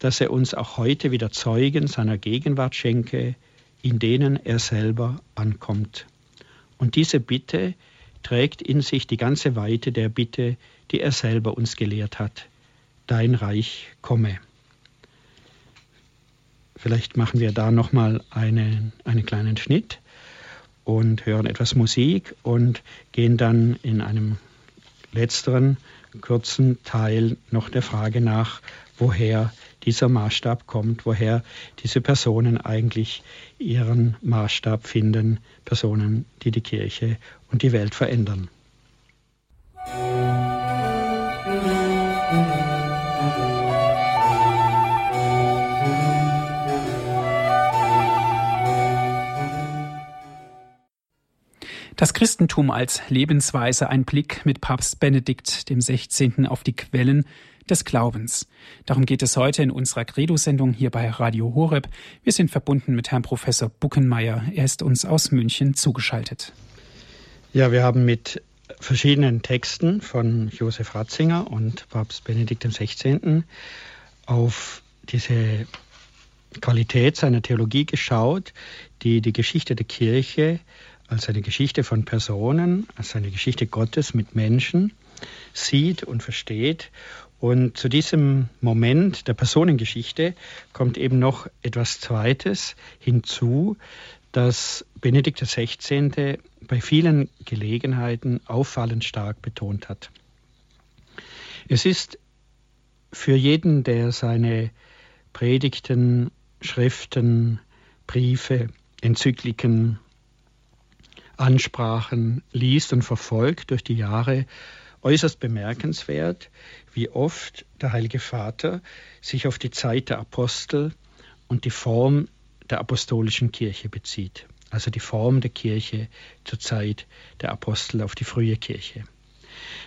dass er uns auch heute wieder Zeugen seiner Gegenwart schenke, in denen er selber ankommt. Und diese Bitte trägt in sich die ganze Weite der Bitte, die er selber uns gelehrt hat. Dein Reich komme. Vielleicht machen wir da nochmal einen, einen kleinen Schnitt und hören etwas Musik und gehen dann in einem letzteren kurzen Teil noch der Frage nach, woher dieser Maßstab kommt, woher diese Personen eigentlich ihren Maßstab finden, Personen, die die Kirche und die Welt verändern. Das Christentum als Lebensweise, ein Blick mit Papst Benedikt dem 16. auf die Quellen des Glaubens. Darum geht es heute in unserer Credo-Sendung hier bei Radio Horeb. Wir sind verbunden mit Herrn Professor Buckenmeier. Er ist uns aus München zugeschaltet. Ja, wir haben mit verschiedenen Texten von Josef Ratzinger und Papst Benedikt XVI. auf diese Qualität seiner Theologie geschaut, die die Geschichte der Kirche als eine Geschichte von Personen, als eine Geschichte Gottes mit Menschen sieht und versteht. Und zu diesem Moment der Personengeschichte kommt eben noch etwas Zweites hinzu, das Benedikt XVI. bei vielen Gelegenheiten auffallend stark betont hat. Es ist für jeden, der seine Predigten, Schriften, Briefe, Enzykliken, Ansprachen liest und verfolgt durch die Jahre, äußerst bemerkenswert, wie oft der Heilige Vater sich auf die Zeit der Apostel und die Form der apostolischen Kirche bezieht. Also die Form der Kirche zur Zeit der Apostel auf die frühe Kirche.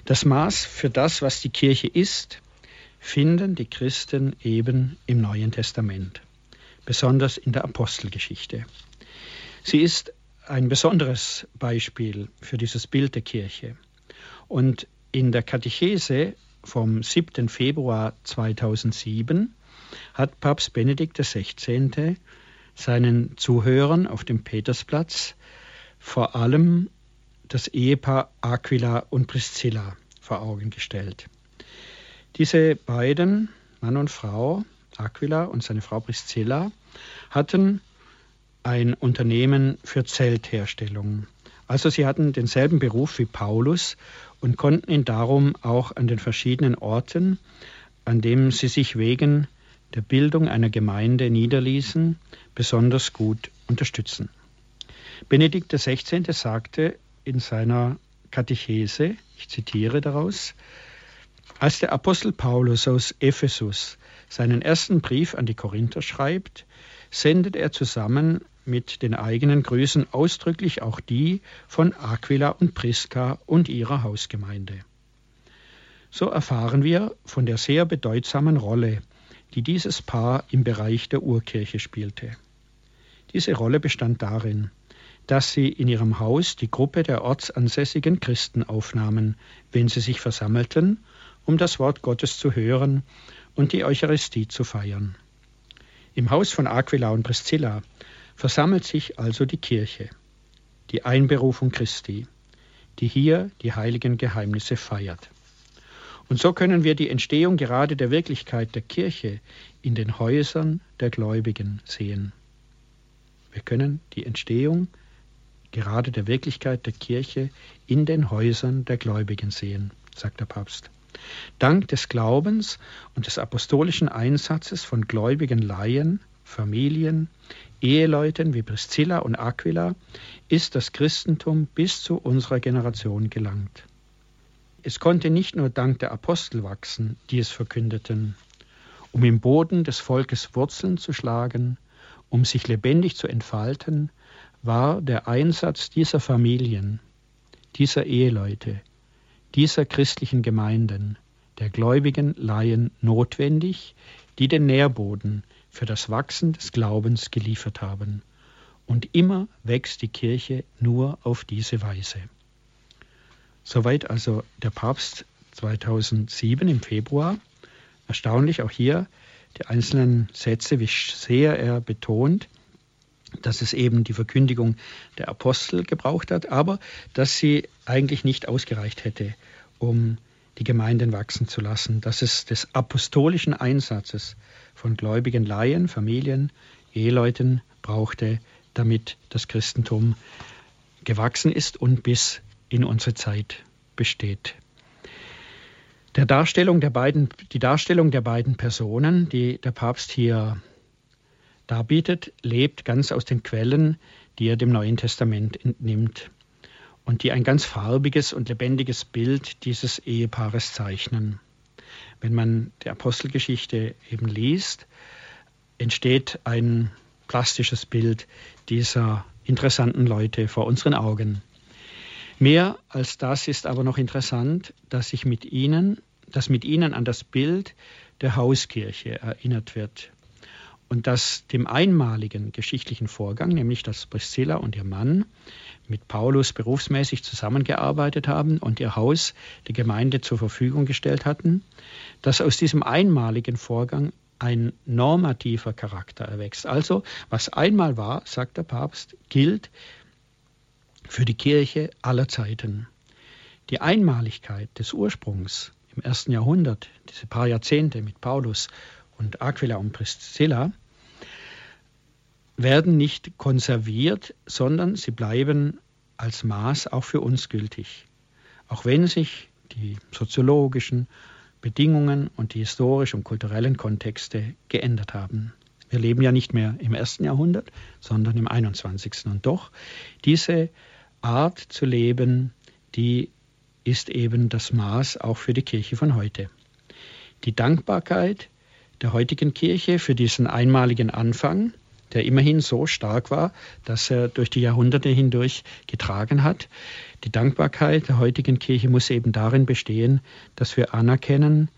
Das Maß für das, was die Kirche ist, finden die Christen eben im Neuen Testament, besonders in der Apostelgeschichte. Sie ist ein besonderes Beispiel für dieses Bild der Kirche. Und in der Katechese vom 7. Februar 2007 hat Papst Benedikt XVI. seinen Zuhörern auf dem Petersplatz vor allem das Ehepaar Aquila und Priscilla vor Augen gestellt. Diese beiden, Mann und Frau, Aquila und seine Frau Priscilla, hatten ein Unternehmen für Zeltherstellung. Also sie hatten denselben Beruf wie Paulus und konnten ihn darum auch an den verschiedenen Orten, an denen sie sich wegen der Bildung einer Gemeinde niederließen, besonders gut unterstützen. Benedikt XVI. sagte in seiner Katechese, ich zitiere daraus, als der Apostel Paulus aus Ephesus seinen ersten Brief an die Korinther schreibt, sendet er zusammen mit den eigenen Grüßen ausdrücklich auch die von Aquila und Priska und ihrer Hausgemeinde. So erfahren wir von der sehr bedeutsamen Rolle, die dieses Paar im Bereich der Urkirche spielte. Diese Rolle bestand darin, dass sie in ihrem Haus die Gruppe der ortsansässigen Christen aufnahmen, wenn sie sich versammelten, um das Wort Gottes zu hören und die Eucharistie zu feiern. Im Haus von Aquila und Priscilla versammelt sich also die Kirche, die Einberufung Christi, die hier die heiligen Geheimnisse feiert. Und so können wir die Entstehung gerade der Wirklichkeit der Kirche in den Häusern der Gläubigen sehen. Wir können die Entstehung gerade der Wirklichkeit der Kirche in den Häusern der Gläubigen sehen, sagt der Papst. Dank des Glaubens und des apostolischen Einsatzes von gläubigen Laien, Familien, Eheleuten wie Priscilla und Aquila ist das Christentum bis zu unserer Generation gelangt. Es konnte nicht nur dank der Apostel wachsen, die es verkündeten, um im Boden des Volkes Wurzeln zu schlagen, um sich lebendig zu entfalten, war der Einsatz dieser Familien, dieser Eheleute, dieser christlichen Gemeinden, der gläubigen Laien notwendig, die den Nährboden für das Wachsen des Glaubens geliefert haben. Und immer wächst die Kirche nur auf diese Weise. Soweit also der Papst 2007 im Februar. Erstaunlich auch hier die einzelnen Sätze, wie sehr er betont, dass es eben die Verkündigung der Apostel gebraucht hat, aber dass sie eigentlich nicht ausgereicht hätte, um die Gemeinden wachsen zu lassen, dass es des apostolischen Einsatzes von gläubigen Laien, Familien, Eheleuten brauchte, damit das Christentum gewachsen ist und bis in unsere Zeit besteht. Der Darstellung der beiden, die Darstellung der beiden Personen, die der Papst hier darbietet, lebt ganz aus den Quellen, die er dem Neuen Testament entnimmt und die ein ganz farbiges und lebendiges Bild dieses Ehepaares zeichnen. Wenn man die Apostelgeschichte eben liest, entsteht ein plastisches Bild dieser interessanten Leute vor unseren Augen. Mehr als das ist aber noch interessant, dass sich mit ihnen, dass mit ihnen an das Bild der Hauskirche erinnert wird und dass dem einmaligen geschichtlichen Vorgang, nämlich dass Priscilla und ihr Mann mit Paulus berufsmäßig zusammengearbeitet haben und ihr Haus der Gemeinde zur Verfügung gestellt hatten, dass aus diesem einmaligen Vorgang ein normativer Charakter erwächst. Also, was einmal war, sagt der Papst, gilt für die Kirche aller Zeiten. Die Einmaligkeit des Ursprungs im ersten Jahrhundert, diese paar Jahrzehnte mit Paulus und Aquila und Priscilla, werden nicht konserviert, sondern sie bleiben als Maß auch für uns gültig. Auch wenn sich die soziologischen Bedingungen und die historischen und kulturellen Kontexte geändert haben. Wir leben ja nicht mehr im ersten Jahrhundert, sondern im 21. Und doch, diese Art zu leben, die ist eben das Maß auch für die Kirche von heute. Die Dankbarkeit der heutigen Kirche für diesen einmaligen Anfang, der immerhin so stark war, dass er durch die Jahrhunderte hindurch getragen hat. Die Dankbarkeit der heutigen Kirche muss eben darin bestehen, dass wir anerkennen,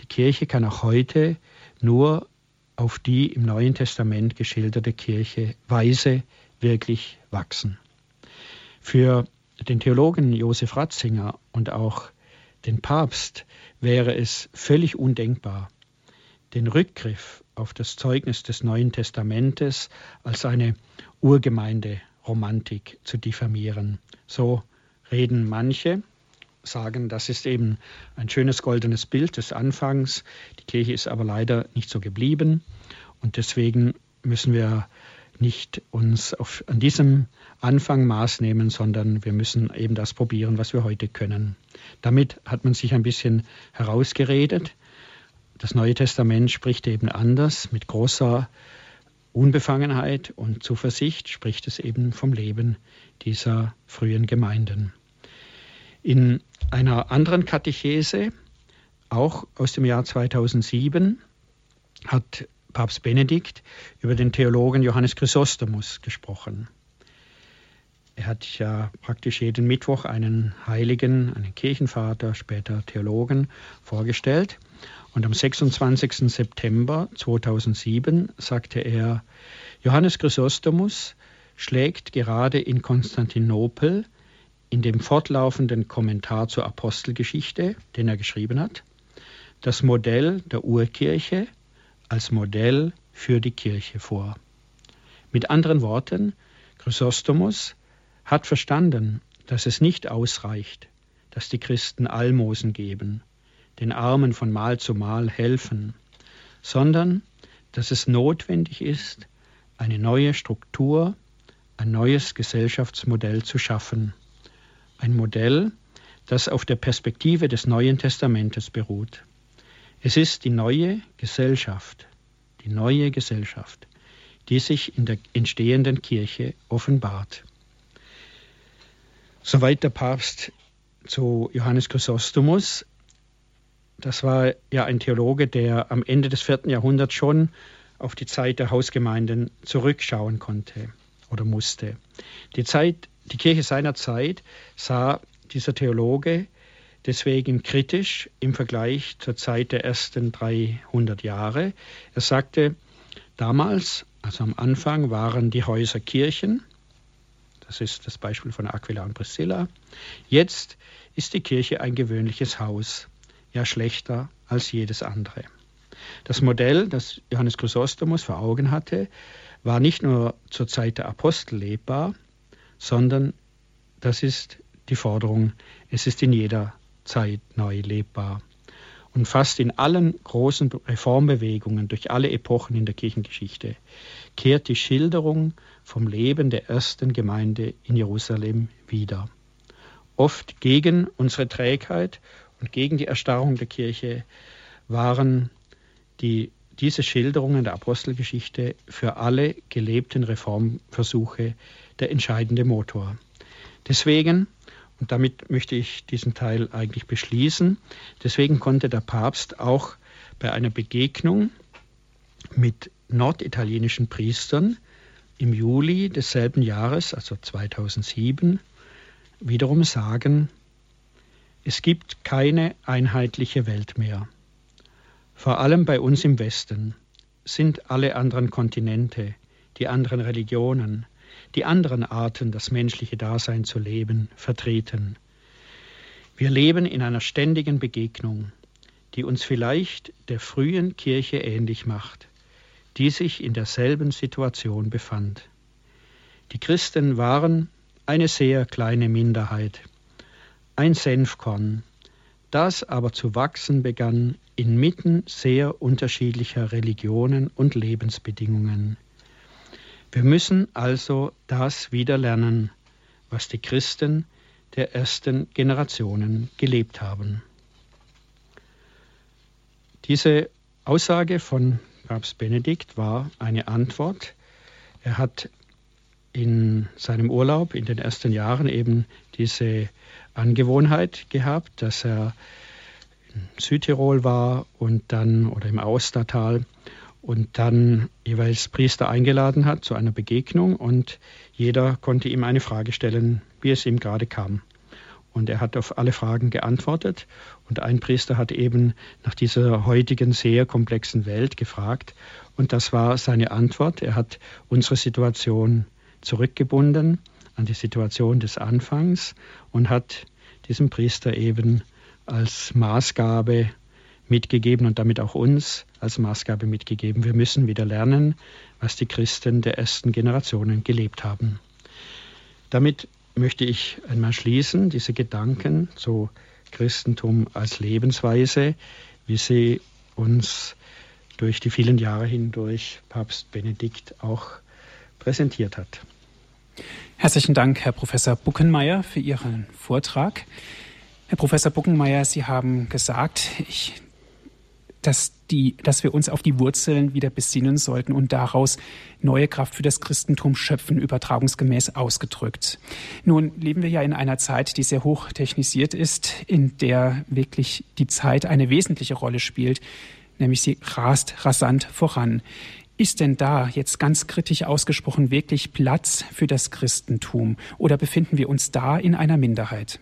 die Kirche kann auch heute nur auf die im Neuen Testament geschilderte Kirche Weise wirklich wachsen. Für den Theologen Josef Ratzinger und auch den Papst wäre es völlig undenkbar, den Rückgriff auf das Zeugnis des Neuen Testamentes als eine Urgemeinde-Romantik zu diffamieren. So reden manche, sagen, das ist eben ein schönes goldenes Bild des Anfangs. Die Kirche ist aber leider nicht so geblieben und deswegen müssen wir nicht uns auf, an diesem Anfang Maß nehmen, sondern wir müssen eben das probieren, was wir heute können. Damit hat man sich ein bisschen herausgeredet. Das Neue Testament spricht eben anders, mit großer Unbefangenheit und Zuversicht spricht es eben vom Leben dieser frühen Gemeinden. In einer anderen Katechese, auch aus dem Jahr 2007, hat Papst Benedikt über den Theologen Johannes Chrysostomus gesprochen. Er hat ja praktisch jeden Mittwoch einen Heiligen, einen Kirchenvater, später Theologen vorgestellt. Und am 26. September 2007 sagte er, Johannes Chrysostomus schlägt gerade in Konstantinopel in dem fortlaufenden Kommentar zur Apostelgeschichte, den er geschrieben hat, das Modell der Urkirche als Modell für die Kirche vor. Mit anderen Worten, Chrysostomus hat verstanden, dass es nicht ausreicht, dass die Christen Almosen geben, den Armen von Mal zu Mal helfen, sondern dass es notwendig ist, eine neue Struktur, ein neues Gesellschaftsmodell zu schaffen. Ein Modell, das auf der Perspektive des Neuen Testamentes beruht. Es ist die neue Gesellschaft, die neue Gesellschaft, die sich in der entstehenden Kirche offenbart. Soweit der Papst zu Johannes Chrysostomus. Das war ja ein Theologe, der am Ende des vierten Jahrhunderts schon auf die Zeit der Hausgemeinden zurückschauen konnte oder musste. Die Zeit, die Kirche seiner Zeit sah dieser Theologe deswegen kritisch im Vergleich zur Zeit der ersten 300 Jahre. Er sagte, damals, also am Anfang, waren die Häuser Kirchen. Das ist das Beispiel von Aquila und Priscilla. Jetzt ist die Kirche ein gewöhnliches Haus, ja schlechter als jedes andere. Das Modell, das Johannes Chrysostomus vor Augen hatte, war nicht nur zur Zeit der Apostel lebbar, sondern das ist die Forderung, es ist in jeder Zeit neu lebbar. Und fast in allen großen Reformbewegungen durch alle Epochen in der Kirchengeschichte kehrt die Schilderung vom Leben der ersten Gemeinde in Jerusalem wieder. Oft gegen unsere Trägheit und gegen die Erstarrung der Kirche waren die, diese Schilderungen der Apostelgeschichte für alle gelebten Reformversuche der entscheidende Motor. Deswegen, und damit möchte ich diesen Teil eigentlich beschließen, deswegen konnte der Papst auch bei einer Begegnung mit norditalienischen Priestern im Juli desselben Jahres, also 2007, wiederum sagen, es gibt keine einheitliche Welt mehr. Vor allem bei uns im Westen sind alle anderen Kontinente, die anderen Religionen, die anderen Arten, das menschliche Dasein zu leben, vertreten. Wir leben in einer ständigen Begegnung, die uns vielleicht der frühen Kirche ähnlich macht die sich in derselben Situation befand. Die Christen waren eine sehr kleine Minderheit, ein Senfkorn, das aber zu wachsen begann inmitten sehr unterschiedlicher Religionen und Lebensbedingungen. Wir müssen also das wieder lernen, was die Christen der ersten Generationen gelebt haben. Diese Aussage von Papst Benedikt war eine Antwort. Er hat in seinem Urlaub in den ersten Jahren eben diese Angewohnheit gehabt, dass er in Südtirol war und dann oder im Austertal und dann jeweils Priester eingeladen hat zu einer Begegnung und jeder konnte ihm eine Frage stellen, wie es ihm gerade kam. Und er hat auf alle Fragen geantwortet. Und ein Priester hat eben nach dieser heutigen sehr komplexen Welt gefragt. Und das war seine Antwort. Er hat unsere Situation zurückgebunden an die Situation des Anfangs und hat diesem Priester eben als Maßgabe mitgegeben und damit auch uns als Maßgabe mitgegeben. Wir müssen wieder lernen, was die Christen der ersten Generationen gelebt haben. Damit möchte ich einmal schließen, diese Gedanken zu Christentum als Lebensweise, wie sie uns durch die vielen Jahre hindurch Papst Benedikt auch präsentiert hat. Herzlichen Dank, Herr Professor Buckenmeier, für Ihren Vortrag. Herr Professor Buckenmeier, Sie haben gesagt, ich dass, die, dass wir uns auf die Wurzeln wieder besinnen sollten und daraus neue Kraft für das Christentum schöpfen, übertragungsgemäß ausgedrückt. Nun leben wir ja in einer Zeit, die sehr hoch technisiert ist, in der wirklich die Zeit eine wesentliche Rolle spielt, nämlich sie rast rasant voran. Ist denn da jetzt ganz kritisch ausgesprochen wirklich Platz für das Christentum oder befinden wir uns da in einer Minderheit?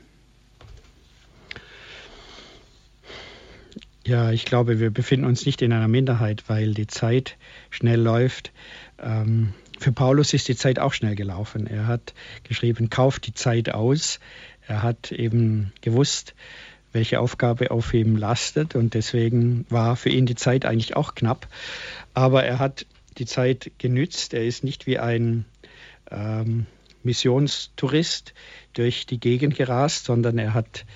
Ja, ich glaube, wir befinden uns nicht in einer Minderheit, weil die Zeit schnell läuft. Ähm, für Paulus ist die Zeit auch schnell gelaufen. Er hat geschrieben, kauft die Zeit aus. Er hat eben gewusst, welche Aufgabe auf ihm lastet und deswegen war für ihn die Zeit eigentlich auch knapp. Aber er hat die Zeit genützt. Er ist nicht wie ein ähm, Missionstourist durch die Gegend gerast, sondern er hat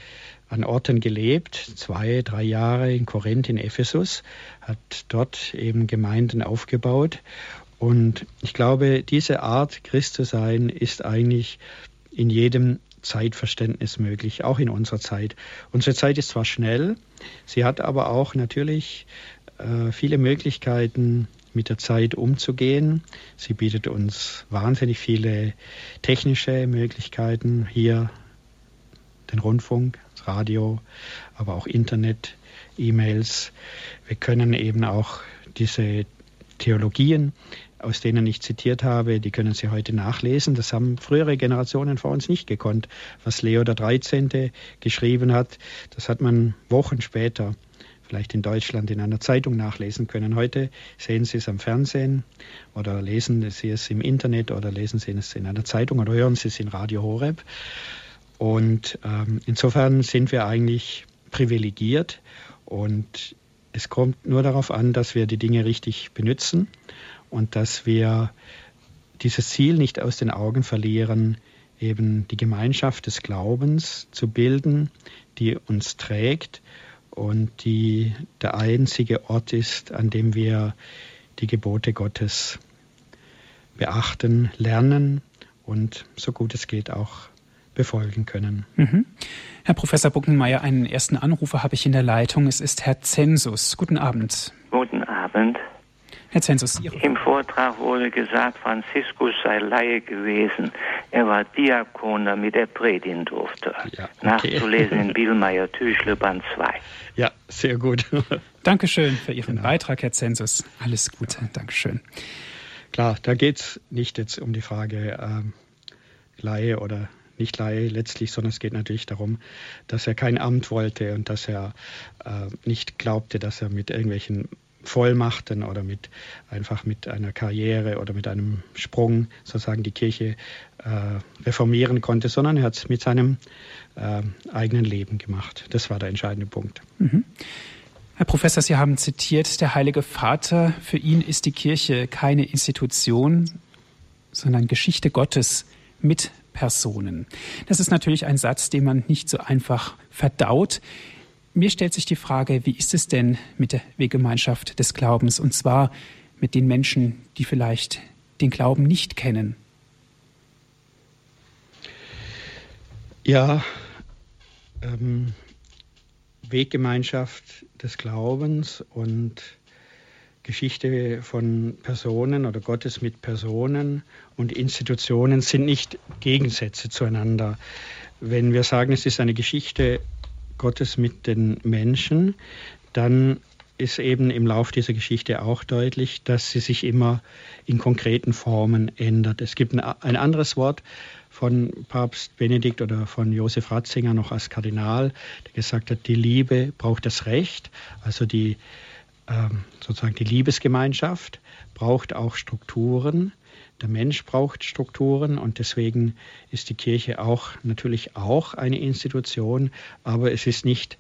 an Orten gelebt, zwei, drei Jahre in Korinth, in Ephesus, hat dort eben Gemeinden aufgebaut. Und ich glaube, diese Art, Christ zu sein, ist eigentlich in jedem Zeitverständnis möglich, auch in unserer Zeit. Unsere Zeit ist zwar schnell, sie hat aber auch natürlich äh, viele Möglichkeiten, mit der Zeit umzugehen. Sie bietet uns wahnsinnig viele technische Möglichkeiten, hier den Rundfunk, Radio, aber auch Internet, E-Mails. Wir können eben auch diese Theologien, aus denen ich zitiert habe, die können Sie heute nachlesen. Das haben frühere Generationen vor uns nicht gekonnt. Was Leo der 13. geschrieben hat, das hat man Wochen später vielleicht in Deutschland in einer Zeitung nachlesen können. Heute sehen Sie es am Fernsehen oder lesen Sie es im Internet oder lesen Sie es in einer Zeitung oder hören Sie es in Radio Horeb. Und ähm, insofern sind wir eigentlich privilegiert und es kommt nur darauf an, dass wir die Dinge richtig benutzen und dass wir dieses Ziel nicht aus den Augen verlieren, eben die Gemeinschaft des Glaubens zu bilden, die uns trägt und die der einzige Ort ist, an dem wir die Gebote Gottes beachten, lernen und so gut es geht auch befolgen können. Mhm. Herr Professor Buckenmeier, einen ersten Anrufer habe ich in der Leitung. Es ist Herr Zensus. Guten Abend. Guten Abend. Herr Zensus, Im Vortrag wurde gesagt, Franziskus sei Laie gewesen. Er war Diakon, damit er predigen durfte. Ja, okay. Nachzulesen in Bielmeier Tüchle Band 2. Ja, sehr gut. Dankeschön für Ihren genau. Beitrag, Herr Zensus. Alles Gute. Ja. Dankeschön. Klar, da geht es nicht jetzt um die Frage ähm, Laie oder nicht Laie letztlich, sondern es geht natürlich darum, dass er kein Amt wollte und dass er äh, nicht glaubte, dass er mit irgendwelchen Vollmachten oder mit einfach mit einer Karriere oder mit einem Sprung sozusagen die Kirche äh, reformieren konnte, sondern er hat es mit seinem äh, eigenen Leben gemacht. Das war der entscheidende Punkt. Mhm. Herr Professor, Sie haben zitiert, der Heilige Vater, für ihn ist die Kirche keine Institution, sondern Geschichte Gottes mit Personen. Das ist natürlich ein Satz, den man nicht so einfach verdaut. Mir stellt sich die Frage, wie ist es denn mit der Weggemeinschaft des Glaubens und zwar mit den Menschen, die vielleicht den Glauben nicht kennen? Ja, ähm, Weggemeinschaft des Glaubens und Geschichte von Personen oder Gottes mit Personen und Institutionen sind nicht Gegensätze zueinander. Wenn wir sagen, es ist eine Geschichte Gottes mit den Menschen, dann ist eben im Lauf dieser Geschichte auch deutlich, dass sie sich immer in konkreten Formen ändert. Es gibt ein, anderes Wort von Papst Benedikt oder von Josef Ratzinger noch als Kardinal, der gesagt hat, die Liebe braucht das Recht, also die ähm, sozusagen die Liebesgemeinschaft braucht auch Strukturen. Der Mensch braucht Strukturen und deswegen ist die Kirche auch natürlich auch eine Institution, aber es ist nicht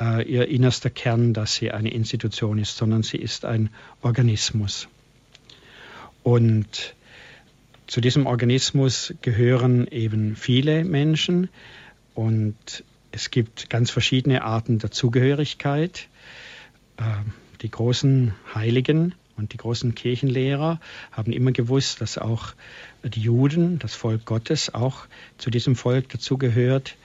äh, ihr innerster Kern, dass sie eine Institution ist, sondern sie ist ein Organismus. Und zu diesem Organismus gehören eben viele Menschen und es gibt ganz verschiedene Arten der Zugehörigkeit. Äh, die großen Heiligen und die großen Kirchenlehrer haben immer gewusst, dass auch die Juden, das Volk Gottes, auch zu diesem Volk dazugehört,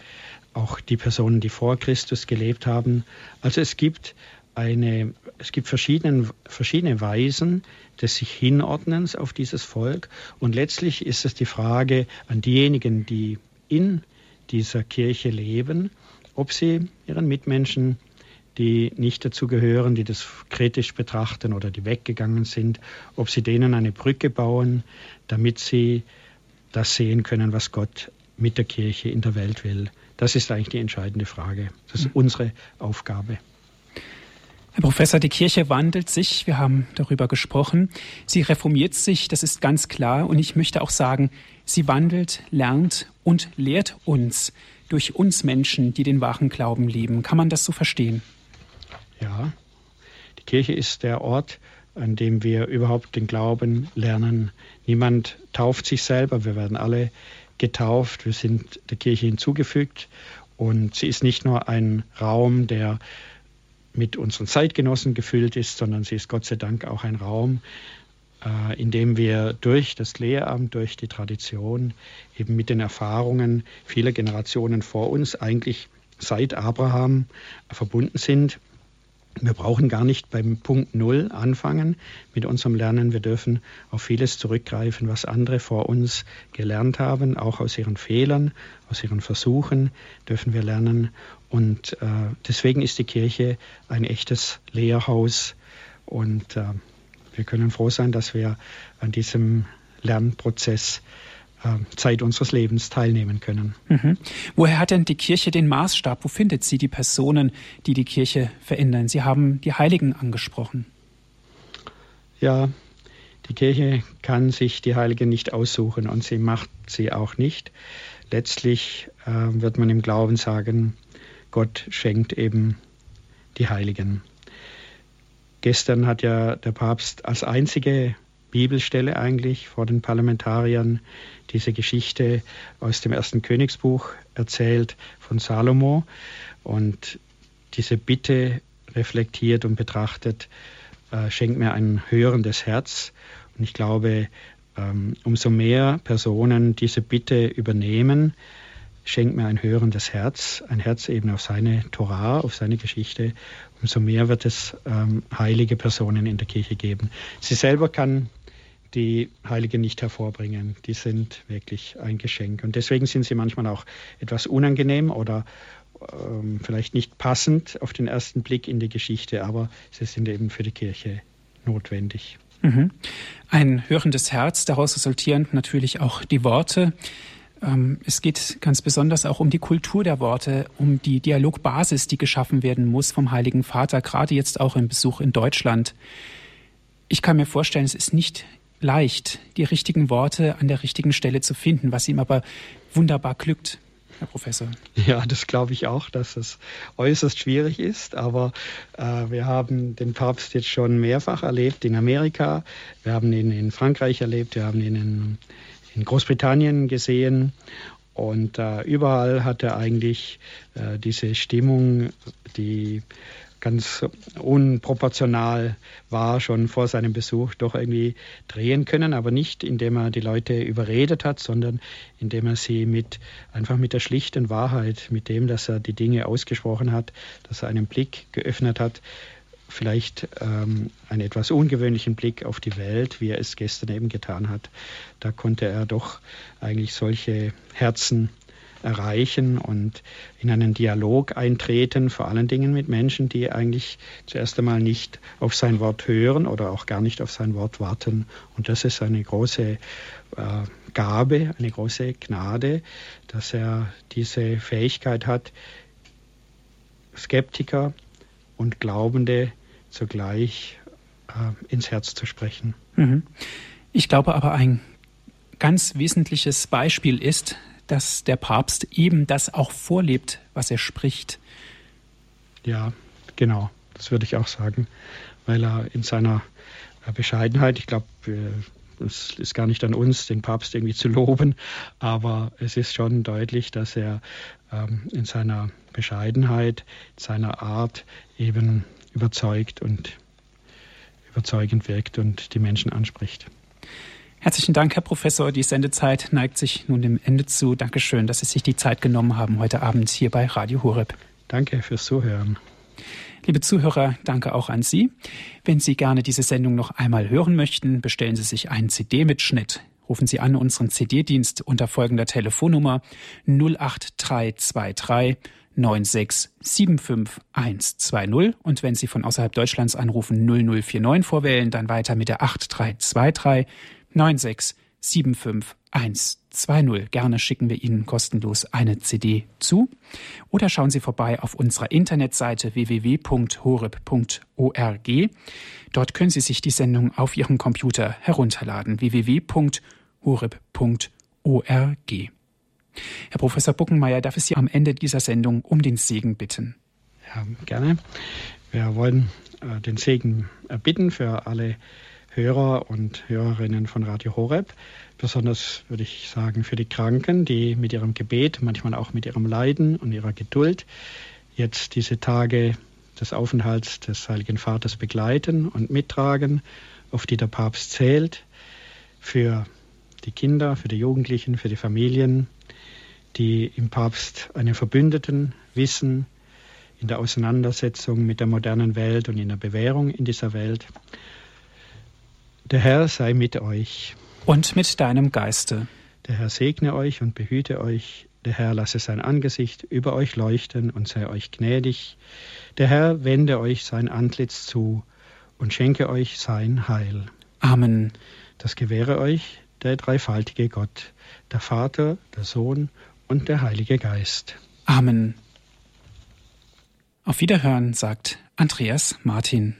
auch die Personen, die vor Christus gelebt haben. Also es gibt eine, es gibt verschiedene, verschiedene Weisen des sich Hinordnens auf dieses Volk. Und letztlich ist es die Frage an diejenigen, die in dieser Kirche leben, ob sie ihren Mitmenschen die nicht dazu gehören, die das kritisch betrachten oder die weggegangen sind, ob sie denen eine Brücke bauen, damit sie das sehen können, was Gott mit der Kirche in der Welt will. Das ist eigentlich die entscheidende Frage. Das ist mhm. unsere Aufgabe. Herr Professor, die Kirche wandelt sich, wir haben darüber gesprochen. Sie reformiert sich, das ist ganz klar. Und ich möchte auch sagen, sie wandelt, lernt und lehrt uns durch uns Menschen, die den wahren Glauben leben. Kann man das so verstehen? Ja, die Kirche ist der Ort, an dem wir überhaupt den Glauben lernen. Niemand tauft sich selber, wir werden alle getauft, wir sind der Kirche hinzugefügt und sie ist nicht nur ein Raum, der mit unseren Zeitgenossen gefüllt ist, sondern sie ist Gott sei Dank auch ein Raum, äh, in dem wir durch das Lehramt, durch die Tradition, eben mit den Erfahrungen vieler Generationen vor uns eigentlich seit Abraham verbunden sind. Wir brauchen gar nicht beim Punkt Null anfangen mit unserem Lernen. Wir dürfen auf vieles zurückgreifen, was andere vor uns gelernt haben. Auch aus ihren Fehlern, aus ihren Versuchen dürfen wir lernen. Und äh, deswegen ist die Kirche ein echtes Lehrhaus. Und äh, wir können froh sein, dass wir an diesem Lernprozess Zeit unseres Lebens teilnehmen können. Mhm. Woher hat denn die Kirche den Maßstab? Wo findet sie die Personen, die die Kirche verändern? Sie haben die Heiligen angesprochen. Ja, die Kirche kann sich die Heiligen nicht aussuchen und sie macht sie auch nicht. Letztlich äh, wird man im Glauben sagen, Gott schenkt eben die Heiligen. Gestern hat ja der Papst als einzige Bibelstelle eigentlich vor den Parlamentariern diese Geschichte aus dem ersten Königsbuch erzählt von Salomo und diese Bitte reflektiert und betrachtet, äh, schenkt mir ein hörendes Herz. Und ich glaube, ähm, umso mehr Personen diese Bitte übernehmen, schenkt mir ein hörendes Herz, ein Herz eben auf seine Torah, auf seine Geschichte. Umso mehr wird es ähm, heilige Personen in der Kirche geben. Sie selber kann die Heiligen nicht hervorbringen. Die sind wirklich ein Geschenk. Und deswegen sind sie manchmal auch etwas unangenehm oder ähm, vielleicht nicht passend auf den ersten Blick in die Geschichte, aber sie sind eben für die Kirche notwendig. Mhm. Ein hörendes Herz, daraus resultieren natürlich auch die Worte. Ähm, es geht ganz besonders auch um die Kultur der Worte, um die Dialogbasis, die geschaffen werden muss vom Heiligen Vater, gerade jetzt auch im Besuch in Deutschland. Ich kann mir vorstellen, es ist nicht leicht, die richtigen Worte an der richtigen Stelle zu finden, was ihm aber wunderbar glückt. Herr Professor. Ja, das glaube ich auch, dass es äußerst schwierig ist. Aber äh, wir haben den Papst jetzt schon mehrfach erlebt in Amerika. Wir haben ihn in Frankreich erlebt. Wir haben ihn in, in Großbritannien gesehen. Und äh, überall hat er eigentlich äh, diese Stimmung, die ganz unproportional war, schon vor seinem Besuch doch irgendwie drehen können, aber nicht indem er die Leute überredet hat, sondern indem er sie mit einfach mit der schlichten Wahrheit, mit dem, dass er die Dinge ausgesprochen hat, dass er einen Blick geöffnet hat, vielleicht ähm, einen etwas ungewöhnlichen Blick auf die Welt, wie er es gestern eben getan hat. Da konnte er doch eigentlich solche Herzen erreichen und in einen Dialog eintreten, vor allen Dingen mit Menschen, die eigentlich zuerst einmal nicht auf sein Wort hören oder auch gar nicht auf sein Wort warten. Und das ist eine große äh, Gabe, eine große Gnade, dass er diese Fähigkeit hat, Skeptiker und Glaubende zugleich äh, ins Herz zu sprechen. Mhm. Ich glaube aber, ein ganz wesentliches Beispiel ist, dass der Papst eben das auch vorlebt, was er spricht. Ja, genau, das würde ich auch sagen, weil er in seiner äh, Bescheidenheit, ich glaube, es ist gar nicht an uns, den Papst irgendwie zu loben, aber es ist schon deutlich, dass er ähm, in seiner Bescheidenheit, seiner Art eben überzeugt und überzeugend wirkt und die Menschen anspricht. Herzlichen Dank, Herr Professor. Die Sendezeit neigt sich nun dem Ende zu. Dankeschön, dass Sie sich die Zeit genommen haben heute Abend hier bei Radio Horeb. Danke fürs Zuhören. Liebe Zuhörer, danke auch an Sie. Wenn Sie gerne diese Sendung noch einmal hören möchten, bestellen Sie sich einen CD-Mitschnitt. Rufen Sie an unseren CD-Dienst unter folgender Telefonnummer 08323 9675120 und wenn Sie von außerhalb Deutschlands anrufen 0049 vorwählen, dann weiter mit der 8323 9675120. Gerne schicken wir Ihnen kostenlos eine CD zu. Oder schauen Sie vorbei auf unserer Internetseite www.horeb.org. Dort können Sie sich die Sendung auf Ihrem Computer herunterladen. www.horeb.org. Herr Professor Buckenmeier, darf ich Sie am Ende dieser Sendung um den Segen bitten? Ja, gerne. Wir wollen äh, den Segen erbitten für alle Hörer und Hörerinnen von Radio Horeb. Besonders würde ich sagen für die Kranken, die mit ihrem Gebet, manchmal auch mit ihrem Leiden und ihrer Geduld jetzt diese Tage des Aufenthalts des Heiligen Vaters begleiten und mittragen, auf die der Papst zählt, für die Kinder, für die Jugendlichen, für die Familien, die im Papst einen Verbündeten wissen in der Auseinandersetzung mit der modernen Welt und in der Bewährung in dieser Welt. Der Herr sei mit euch. Und mit deinem Geiste. Der Herr segne euch und behüte euch. Der Herr lasse sein Angesicht über euch leuchten und sei euch gnädig. Der Herr wende euch sein Antlitz zu und schenke euch sein Heil. Amen. Das gewähre euch der dreifaltige Gott, der Vater, der Sohn und der Heilige Geist. Amen. Auf Wiederhören sagt Andreas Martin.